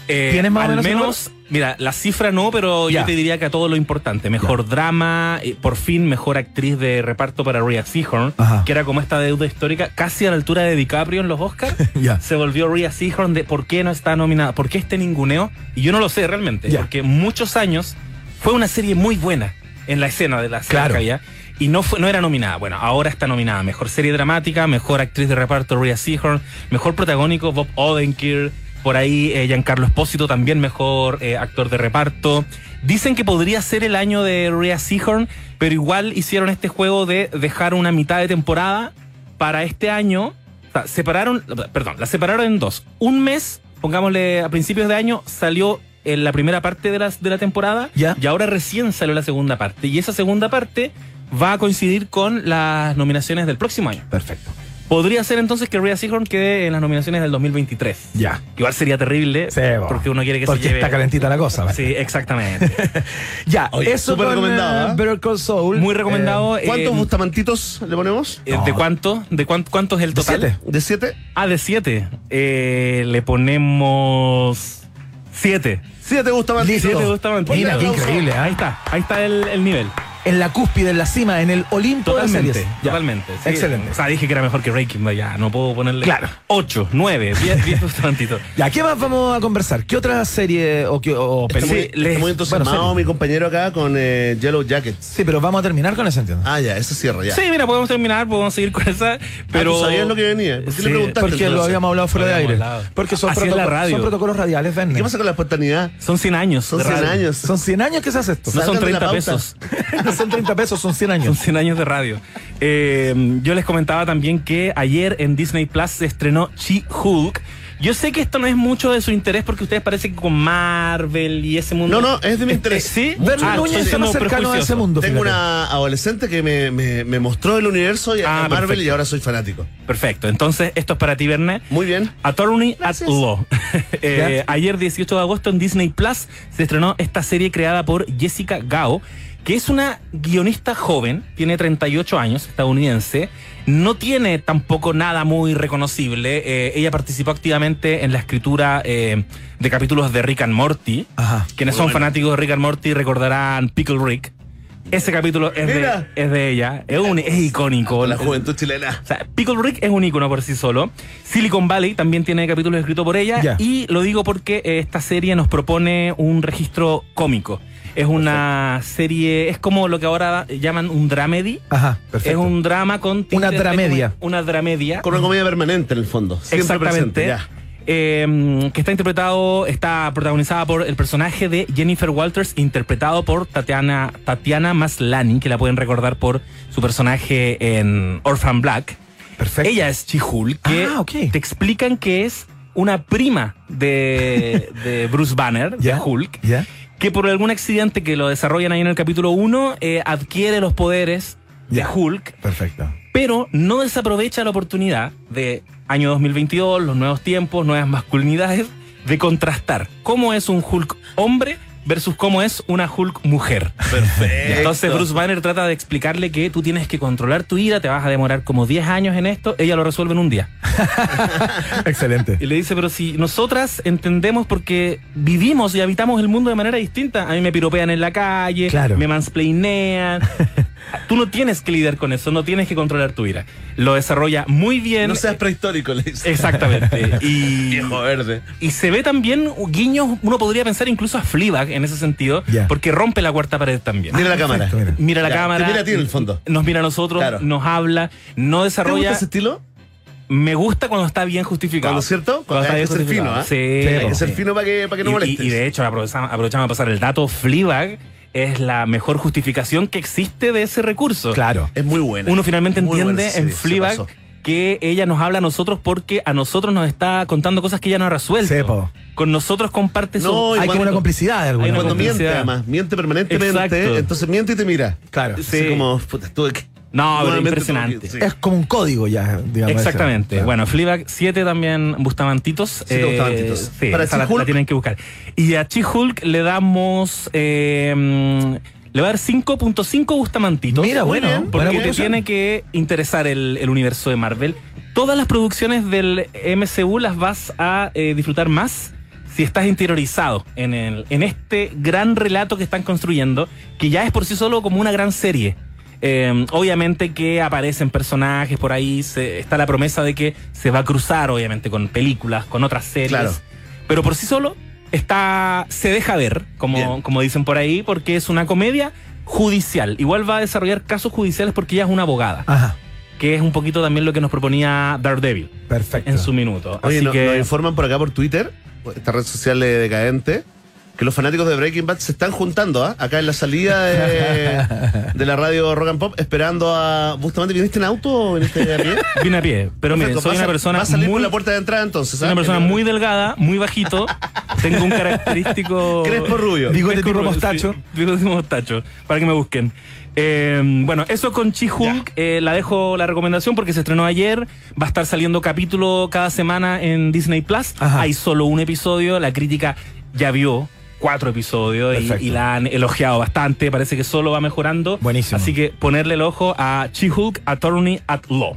Eh, ¿Tienes más o al menos menos, mira, la cifra no, pero Ya. yo te diría que a todo lo importante. Mejor drama, eh, por fin mejor actriz de reparto para Rhea Seahorn, Ajá. que era como esta deuda histórica, casi a la altura de DiCaprio en los Oscars. [laughs] Ya. Se volvió Rhea Seahorn de por qué no está nominada, por qué este ninguneo. Y yo no lo sé realmente, porque muchos años fue una serie muy buena en la escena de la serie Claro. había, y no, fue, no era nominada. Bueno, ahora está nominada. Mejor serie dramática, mejor actriz de reparto Rhea Seahorn, mejor protagónico Bob Odenkirk, por ahí eh, Giancarlo Espósito también mejor eh, actor de reparto. Dicen que podría ser el año de Rhea Seahorn, pero igual hicieron este juego de dejar una mitad de temporada para este año. O sea, separaron, perdón, la separaron en dos. Un mes, pongámosle a principios de año, salió en la primera parte de la, de la temporada Ya. y ahora recién salió la segunda parte. Y esa segunda parte va a coincidir con las nominaciones del próximo año. Perfecto. Podría ser entonces que Rhea Seahorn quede en las nominaciones del 2023. Ya. Igual sería terrible Sí, porque uno quiere que Porque se lleve... está calentita la cosa. Sí, exactamente. [laughs] Ya, Oye, eso súper con, recomendado, eh, ¿eh? Better Call Saul. Muy recomendado. eh, ¿Cuántos Bustamantitos le ponemos? eh, ¿De cuánto? ¿De cuánto, cuánto es el ¿De total? siete? ¿De siete? Ah, de siete. Eh, le ponemos siete. Siete Bustamantitos. Listo. Siete Bustamante. Mira, qué increíble. ¿eh? Ahí está, ahí está el, el nivel. En la cúspide, en la cima, en el Olimpo de Totalmente, series. Ya. totalmente. sí. Excelente. O sea, dije que era mejor que Breaking Bad, ya no puedo ponerle Claro. 8, 9, 10, 10 sustantitos. Ya, ¿qué más vamos a conversar? ¿Qué otra serie o, qué, o película? está les- muy entusiasmado bueno, mi compañero acá con eh, Yellow Jackets. Sí, pero vamos a terminar con ese, entiendo. Ah, ya, eso cierra ya. Sí, mira, podemos terminar, podemos seguir con esa, pero... ¿tú sabías lo que venía? ¿Por qué le preguntaste Porque lo habíamos hablado fuera de aire. hablado. Porque son, Así es la protoco- radio. son protocolos radiales, Verne. ¿Qué pasa con la espontaneidad? Son 100 años. Son de 100 radio. años. Son 100 años que se hace esto. No son Salgan de la 30 pauta. pesos. [laughs] [laughs] son 30 pesos, son 100 Son años. 100 años de radio. Eh, yo les comentaba también que ayer en Disney Plus se estrenó She-Hulk. Yo sé que esto no es mucho de su interés porque ustedes parece que con Marvel y ese mundo. No, no, es de mi interés. ¿Sí? Ah, Núñez estoy está más siendo cercano a ese mundo. Tengo fíjate. una adolescente que me, me- me mostró el universo y a Ah, Marvel perfecto. y ahora soy fanático. Perfecto. Entonces, esto es para ti, Verne. Muy bien. Attorney at Law. [laughs] Eh, ayer, 18 de agosto, en Disney Plus se estrenó esta serie creada por Jessica Gao, que es una guionista joven, tiene 38 años, estadounidense. No tiene tampoco nada muy reconocible. Eh, ella participó activamente en la escritura eh, de capítulos de Rick and Morty. Ajá. Quienes son fanáticos de Rick and Morty recordarán Pickle Rick. Ese capítulo es, de, Mira. es de ella. Es, un, es icónico. Con la juventud chilena. O sea, Pickle Rick es un ícono por sí solo. Silicon Valley también tiene capítulos escritos por ella. Y lo digo porque eh, esta serie nos propone un registro cómico. Es una serie, es como lo que ahora llaman un dramedy. Ajá, perfecto. Es un drama con... Una dramedia. Una dramedia. Con una comedia permanente en el fondo. Siempre Exactamente. presente, ya. Eh, que está interpretado, está protagonizada por el personaje de Jennifer Walters, interpretado por Tatiana, Tatiana Maslany, que la pueden recordar por su personaje en Orphan Black. Perfecto. Ella es Chihul, que Ah, te explican que es una prima de, de Bruce Banner, de Hulk, ¿Ya? Que por algún accidente que lo desarrollan ahí en el capítulo 1, adquiere los poderes de Ya. Hulk Perfecto. pero no desaprovecha la oportunidad de año 2022, los nuevos tiempos, nuevas masculinidades, de contrastar cómo es un Hulk hombre versus cómo es una Hulk mujer. Perfecto. Entonces Bruce Banner trata de explicarle que tú tienes que controlar tu ira, te vas a demorar como 10 años en esto, ella lo resuelve en un día. [laughs] Excelente. Y le dice, pero si nosotras entendemos porque vivimos y habitamos el mundo de manera distinta, a mí me piropean en la calle, Claro. me mansplainean. [laughs] Tú no tienes que lidiar con eso, no tienes que controlar tu ira. Lo desarrolla muy bien. No seas prehistórico, le dice. Exactamente. [laughs] Y, Viejo verde. y se ve también guiños, uno podría pensar incluso a Fleabag en ese sentido, porque rompe la cuarta pared también. Mira la cámara. perfecto, mira. Mira la Ya, cámara. te mira a ti en el fondo. Nos mira a nosotros, Claro. nos habla, no ¿Te gusta desarrolla. ese estilo? Me gusta cuando está bien justificado. Cuando, ¿cierto? Cuando está hay bien que ser fino, justificado. ¿ah? Sí, Hay que ser fino para que, para que no Y- molestes. Y, y de hecho, aprovechamos, aprovechamos a pasar el dato, Fleabag es la mejor justificación que existe de ese recurso. Claro. Es muy buena. Uno finalmente Muy buena entiende en Fleabag que ella nos habla a nosotros porque a nosotros nos está contando cosas que ella no ha resuelto. Sí, po. Con nosotros comparte su... No, Hay como cuando- una complicidad de alguna Cuando miente, además. Miente permanentemente. Exacto. Entonces miente y te mira. Claro. Así Sí. como, puta, tuve que. No, pero impresionante. sí. Es como un código ya, digamos. Exactamente. Claro. Bueno, Fleabag 7 también Bustamantitos. Siete Bustamantitos. Sí, Para esa la, la tienen que buscar. Y a She-Hulk le damos. eh, mm, le va a dar 5.5 Bustamantitos. Mira, bueno. bien, buena Porque te tiene que interesar el, el universo de Marvel. Todas las producciones del MCU las vas a eh, disfrutar más si estás interiorizado en, el, en este gran relato que están construyendo, que ya es por sí solo como una gran serie. Eh, obviamente que aparecen personajes por ahí, se- está la promesa de que se va a cruzar, obviamente, con películas, con otras series. Claro. Pero por sí solo está se deja ver, como, Bien. como dicen por ahí, porque es una comedia judicial. Igual va a desarrollar casos judiciales porque ella es una abogada, Ajá. que es un poquito también lo que nos proponía Daredevil Perfecto. en su minuto. Oye, Así no- que nos informan por acá por Twitter, esta red social decadente, que los fanáticos de Breaking Bad se están juntando ¿ah? acá en la salida de, [laughs] de la radio Rock and Pop, esperando a. ¿Bustamante viniste en auto o viniste a pie? [laughs] vine a pie. Pero miren, soy una persona vas a salir muy por la puerta de entrada entonces. soy ¿ah? una persona Que- muy delgada, muy bajito. Tengo un característico. [laughs] Crespo rubio. Bigote Crespo tipo rubio, mostacho. sí, bigote tipo mostacho. Para que me busquen. Eh, bueno, eso con Chi-Hulk. eh, la dejo la recomendación porque se estrenó ayer. Va a estar saliendo capítulo cada semana en Disney Plus. Ajá. Hay solo un episodio. La crítica ya vio cuatro episodios y, la han elogiado bastante. Parece que solo va mejorando. Buenísimo. Así que ponerle el ojo a Chi-Hulk Attorney at Law.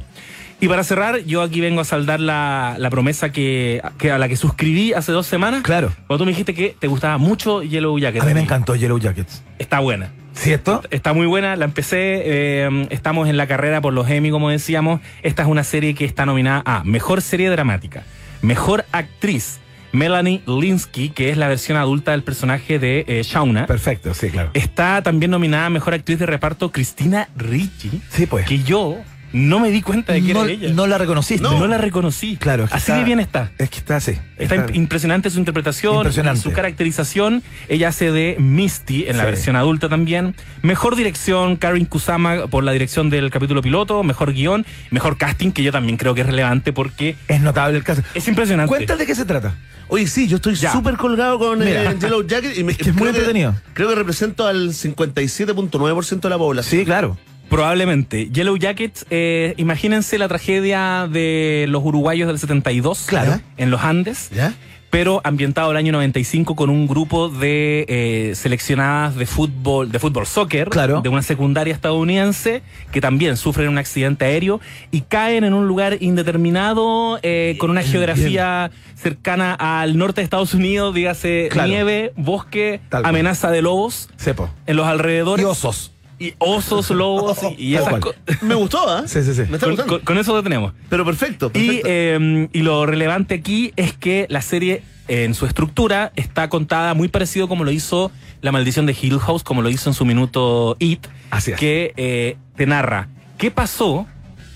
Y para cerrar, yo aquí vengo a saldar la, la promesa que, que a la que suscribí hace dos semanas. Claro. Cuando tú me dijiste que te gustaba mucho Yellow Jacket. A mí me encantó Yellow Jackets. Está buena. ¿Cierto? Está muy buena, la empecé, eh, estamos en la carrera por los Emmy, como decíamos. Esta es una serie que está nominada a Mejor Serie Dramática, Mejor Actriz, Melanie Linsky, que es la versión adulta del personaje de eh, Shauna. Perfecto, sí, claro. Está también nominada a Mejor Actriz de Reparto Cristina Ricci, Sí, pues. que yo no me di cuenta de que no, era ella. no la reconociste. No, la reconocí. Claro. es que Así está- de bien está. Es que está así. Está imp- impresionante su interpretación, Impresionante. su caracterización. Ella hace de Misty en la versión adulta también. Mejor dirección, Karin Kusama por la dirección del capítulo piloto. Mejor guion, mejor casting, que yo también creo que es relevante porque Es notable el caso. es impresionante. Cuéntale de qué se trata. Oye, sí, yo estoy súper colgado con eh, Mira. Yellow [laughs] Jacket y me, que es muy entretenido. Creo que represento al 57.9% de la población. Sí, claro. Probablemente. Yellow Jackets, eh, imagínense la tragedia de los uruguayos del 72 Claro. en los Andes. ¿Ya? pero ambientado el año 95 con un grupo de eh, seleccionadas de fútbol, de fútbol soccer, Claro. de una secundaria estadounidense, que también sufren un accidente aéreo y caen en un lugar indeterminado, eh, con una geografía cercana al norte de Estados Unidos, dígase Claro. nieve, bosque, Tal cual. amenaza de lobos Sepo. en los alrededores. Y osos. Y osos, lobos y, y esas cosas. [laughs] Me gustó, ¿ah? Sí, sí, sí. Me está Con, gustando. con- con eso lo tenemos. Pero perfecto, Y, perfecto. eh, y lo relevante aquí es que la serie en su estructura está contada muy parecido como lo hizo La Maldición de Hill House, como lo hizo en su minuto It, Así es. que eh, te narra qué pasó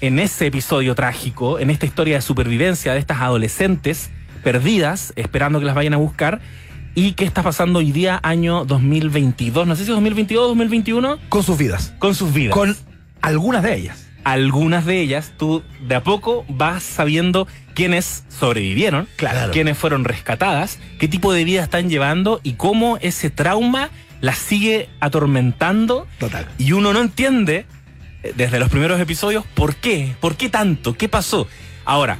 en ese episodio trágico, en esta historia de supervivencia de estas adolescentes perdidas, esperando que las vayan a buscar, y qué está pasando hoy día, año 2022, no sé si 2022 o 2021, Con sus vidas. con sus vidas Con algunas de ellas. algunas de ellas, tú de a poco vas sabiendo quiénes sobrevivieron, Claro. quiénes fueron rescatadas, qué tipo de vida están llevando y cómo ese trauma las sigue atormentando. Total. Y uno no entiende eh, desde los primeros episodios por qué, por qué tanto, qué pasó. Ahora,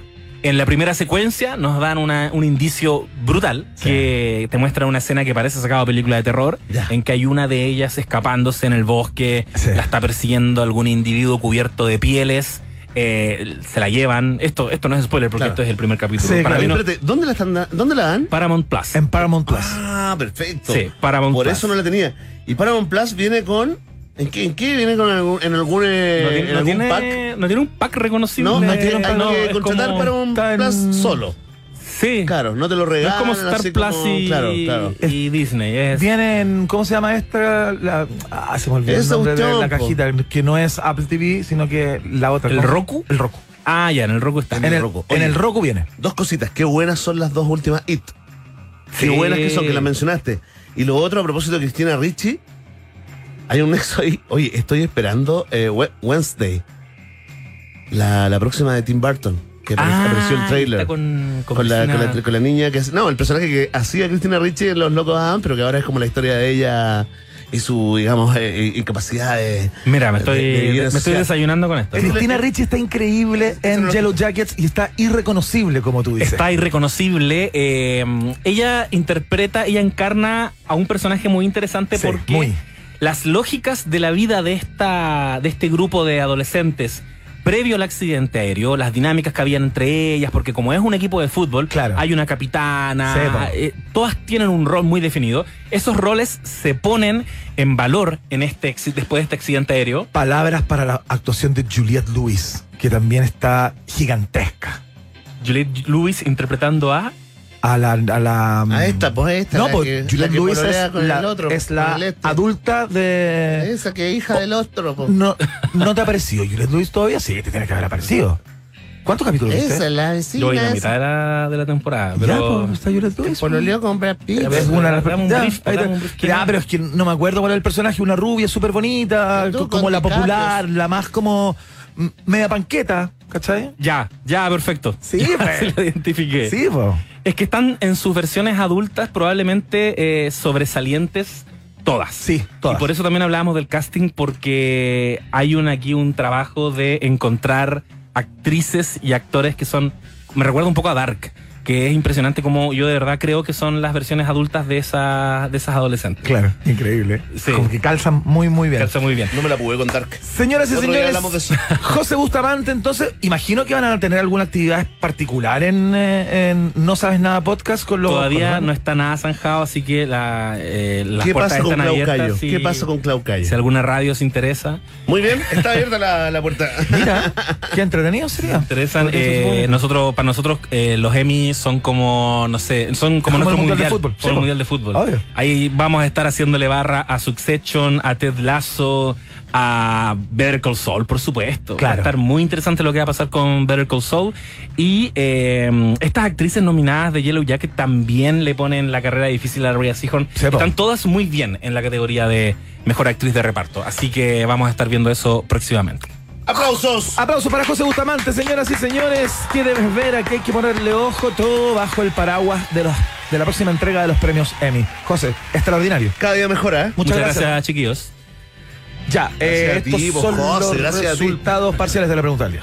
en la primera secuencia nos dan una- un indicio brutal Sí. que te muestra una escena que parece sacada de película de terror, Ya. en que hay una de ellas escapándose en el bosque, Sí. la está persiguiendo algún individuo cubierto de pieles, eh, se la llevan. Esto, esto no es spoiler porque Claro. esto es el primer capítulo. Sí, Para mí no- espérate, ¿dónde la, están da- ¿dónde la dan? Paramount Plus. En Paramount Plus. Ah, perfecto. Sí, Paramount Por Plus. eso no la tenía. Y Paramount Plus viene con. ¿En qué, en qué viene con algún, en algún, eh, no, tiene, en no algún tiene- pack? no tiene un pack reconocible. No, hay que, No, que contratar Paramount está en- Plus solo. Sí. Claro, no te lo No es regalan. como Star Plus como- y, Claro, claro. y Disney. Es, Vienen, ¿cómo se llama esta? La, ah, se me olvidó el Esa nombre de la cajita, que no es Apple TV, sino que la otra. ¿El ¿cómo? Roku? El Roku. Ah, ya, en el Roku está. En el, Roku. en Oye. el Roku viene. Dos cositas. Qué buenas son las dos últimas It. Qué Sí. buenas que son, que las mencionaste. Y lo otro, a propósito de Cristina Ricci, hay un nexo ahí. Oye, estoy esperando eh, We- Wednesday. La, la próxima de Tim Burton, que Ah, apareció el trailer. está con, con Con la, con, la, con la niña que hace- No, el personaje que hacía Cristina Ricci en Los Locos Adam, pero que ahora es como la historia de ella y su, digamos, eh, incapacidad de. Mira, me de- estoy, de me estoy desayunando con esto. Cristina Ricci está increíble en Yellow Jackets y está irreconocible, como tú dices. Está irreconocible. eh, ella interpreta, ella encarna a un personaje muy interesante Sí, porque muy. Las lógicas de la vida de esta, de este grupo de adolescentes previo al accidente aéreo, las dinámicas que habían entre ellas, porque como es un equipo de fútbol, Claro. hay una capitana, eh, todas tienen un rol muy definido. Esos roles se ponen en valor en este después de este accidente aéreo. Palabras para la actuación de Juliette Lewis, que también está gigantesca. Juliette Lewis interpretando a A la. A, la, A esta, pues esta. no, la pues Juliette Lewis es con la, el otro, es la el este. adulta de. Esa que es hija del otro. po. No, ¿No te ha parecido Juliette Lewis todavía? Sí, te tiene que haber aparecido. ¿Cuántos capítulos viste? Esa es la vecina. Yo voy a la mitad de la, de la temporada. Ya, Pero pues, está Juliette Lewis. Pololeó con Brad Pitt. Ya, Es una de las ya. Ya, pero es que no me acuerdo cuál es el personaje, una rubia súper bonita, como la popular, la más como mm, media panqueta, ¿cachai? Ya, ya, perfecto. Sí, Ya pues. [laughs] se lo identifiqué. Sí, po. Es que están en sus versiones adultas probablemente eh, sobresalientes todas. Sí, todas. Y por eso también hablábamos del casting porque hay un, aquí un trabajo de encontrar actrices y actores que son, me recuerda un poco a Dark, que es impresionante como yo de verdad creo que son las versiones adultas de, esa, de esas adolescentes. Claro, increíble. Sí. Como que calzan muy, muy bien. Calza muy bien. No me la pude contar. Señoras y señores, hablamos de eso. [laughs] José Bustamante, entonces, imagino que van a tener alguna actividad particular en, eh, en No Sabes Nada Podcast con los. Todavía con no está nada zanjado, así que la, eh, las ¿Qué puertas pasa con están abiertas. Cayo? si- ¿Qué pasa con Clau Cayo? Si alguna radio se interesa, Muy bien, está abierta la, la puerta. Mira, qué entretenido sería. interesan. Eh, nosotros, para nosotros, eh, los Emmy son como, no sé, son como, Como nuestro Mundial de Fútbol. como Sí, el po. mundial de fútbol. Obvio. Ahí vamos a estar haciéndole barra a Succession, a Ted Lasso, a Better Call Saul, por supuesto. Va Claro. a estar muy interesante lo que va a pasar con Better Call Saul. Y eh, estas actrices nominadas de Yellow Jacket también le ponen la carrera difícil a Rhea Seahorn. Están todas muy bien en la categoría de mejor actriz de reparto. Así que vamos a estar viendo eso próximamente. ¡Aplausos! Aplauso para José Bustamante, señoras y señores. ¿Qué debes ver? Aquí hay que ponerle ojo todo bajo el paraguas de los de la próxima entrega de los premios Emmy. José, extraordinario. Cada día mejora, ¿eh? Muchas, Muchas gracias. gracias, chiquillos. Ya, eh, Gracias a ti, estos vos, son José, los gracias a ti. resultados parciales de la pregunta del día.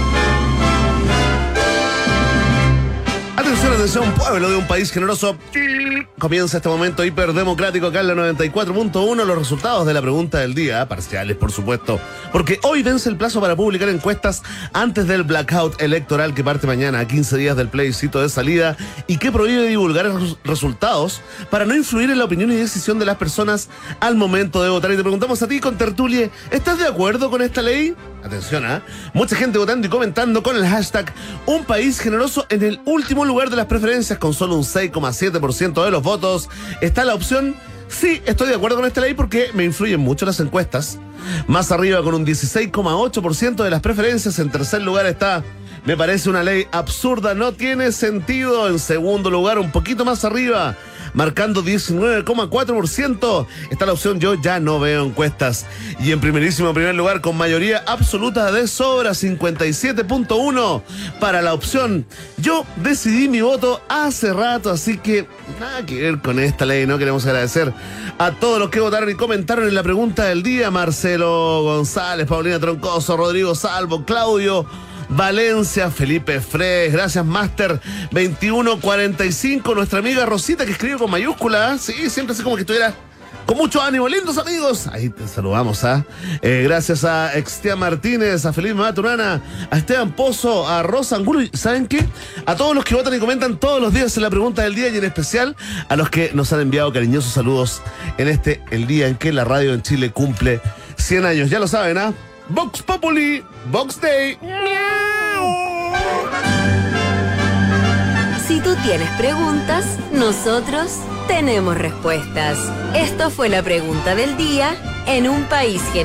Atención, atención, pueblo de un país generoso. Comienza este momento hiperdemocrático acá en la 94.1. Los resultados de la pregunta del día, parciales por supuesto, porque hoy vence el plazo para publicar encuestas antes del blackout electoral que parte mañana a 15 días del plebiscito de salida y que prohíbe divulgar res- resultados para no influir en la opinión y decisión de las personas al momento de votar. Y te preguntamos a ti, con Tertulie, ¿estás de acuerdo con esta ley? Atención, ¿ah? Mucha gente votando y comentando con el hashtag Un país generoso en el último lugar de las preferencias con solo un 6,7% de los votos. Está la opción Sí, estoy de acuerdo con esta ley porque me influyen mucho las encuestas. Más arriba con un 16,8% de las preferencias. En tercer lugar está me parece una ley absurda, no tiene sentido. En segundo lugar, un poquito más arriba, marcando 19,4%. Está la opción yo ya no veo encuestas. Y en primerísimo primer lugar, con mayoría absoluta de sobra, 57.1 para la opción. Yo decidí mi voto hace rato, así que nada que ver con esta ley. No queremos agradecer a todos los que votaron y comentaron en la pregunta del día. Marcelo González, Paulina Troncoso, Rodrigo Salvo, Claudio. Valencia, Felipe Fres, gracias Master 2145, nuestra amiga Rosita que escribe con mayúscula, sí, siempre así como que estuviera con mucho ánimo, lindos amigos. Ahí te saludamos, ¿ah? Eh, gracias a Extia Martínez, a Felipe Maturana, a Esteban Pozo, a Rosa Angulo. ¿Saben qué? A todos los que votan y comentan todos los días en la pregunta del día y en especial a los que nos han enviado cariñosos saludos en este, el día en que la radio en Chile cumple 100 años. Ya lo saben, ¿ah? Vox Populi, Vox Day. Si tú tienes preguntas, nosotros tenemos respuestas. Esto fue la pregunta del día en un país generoso.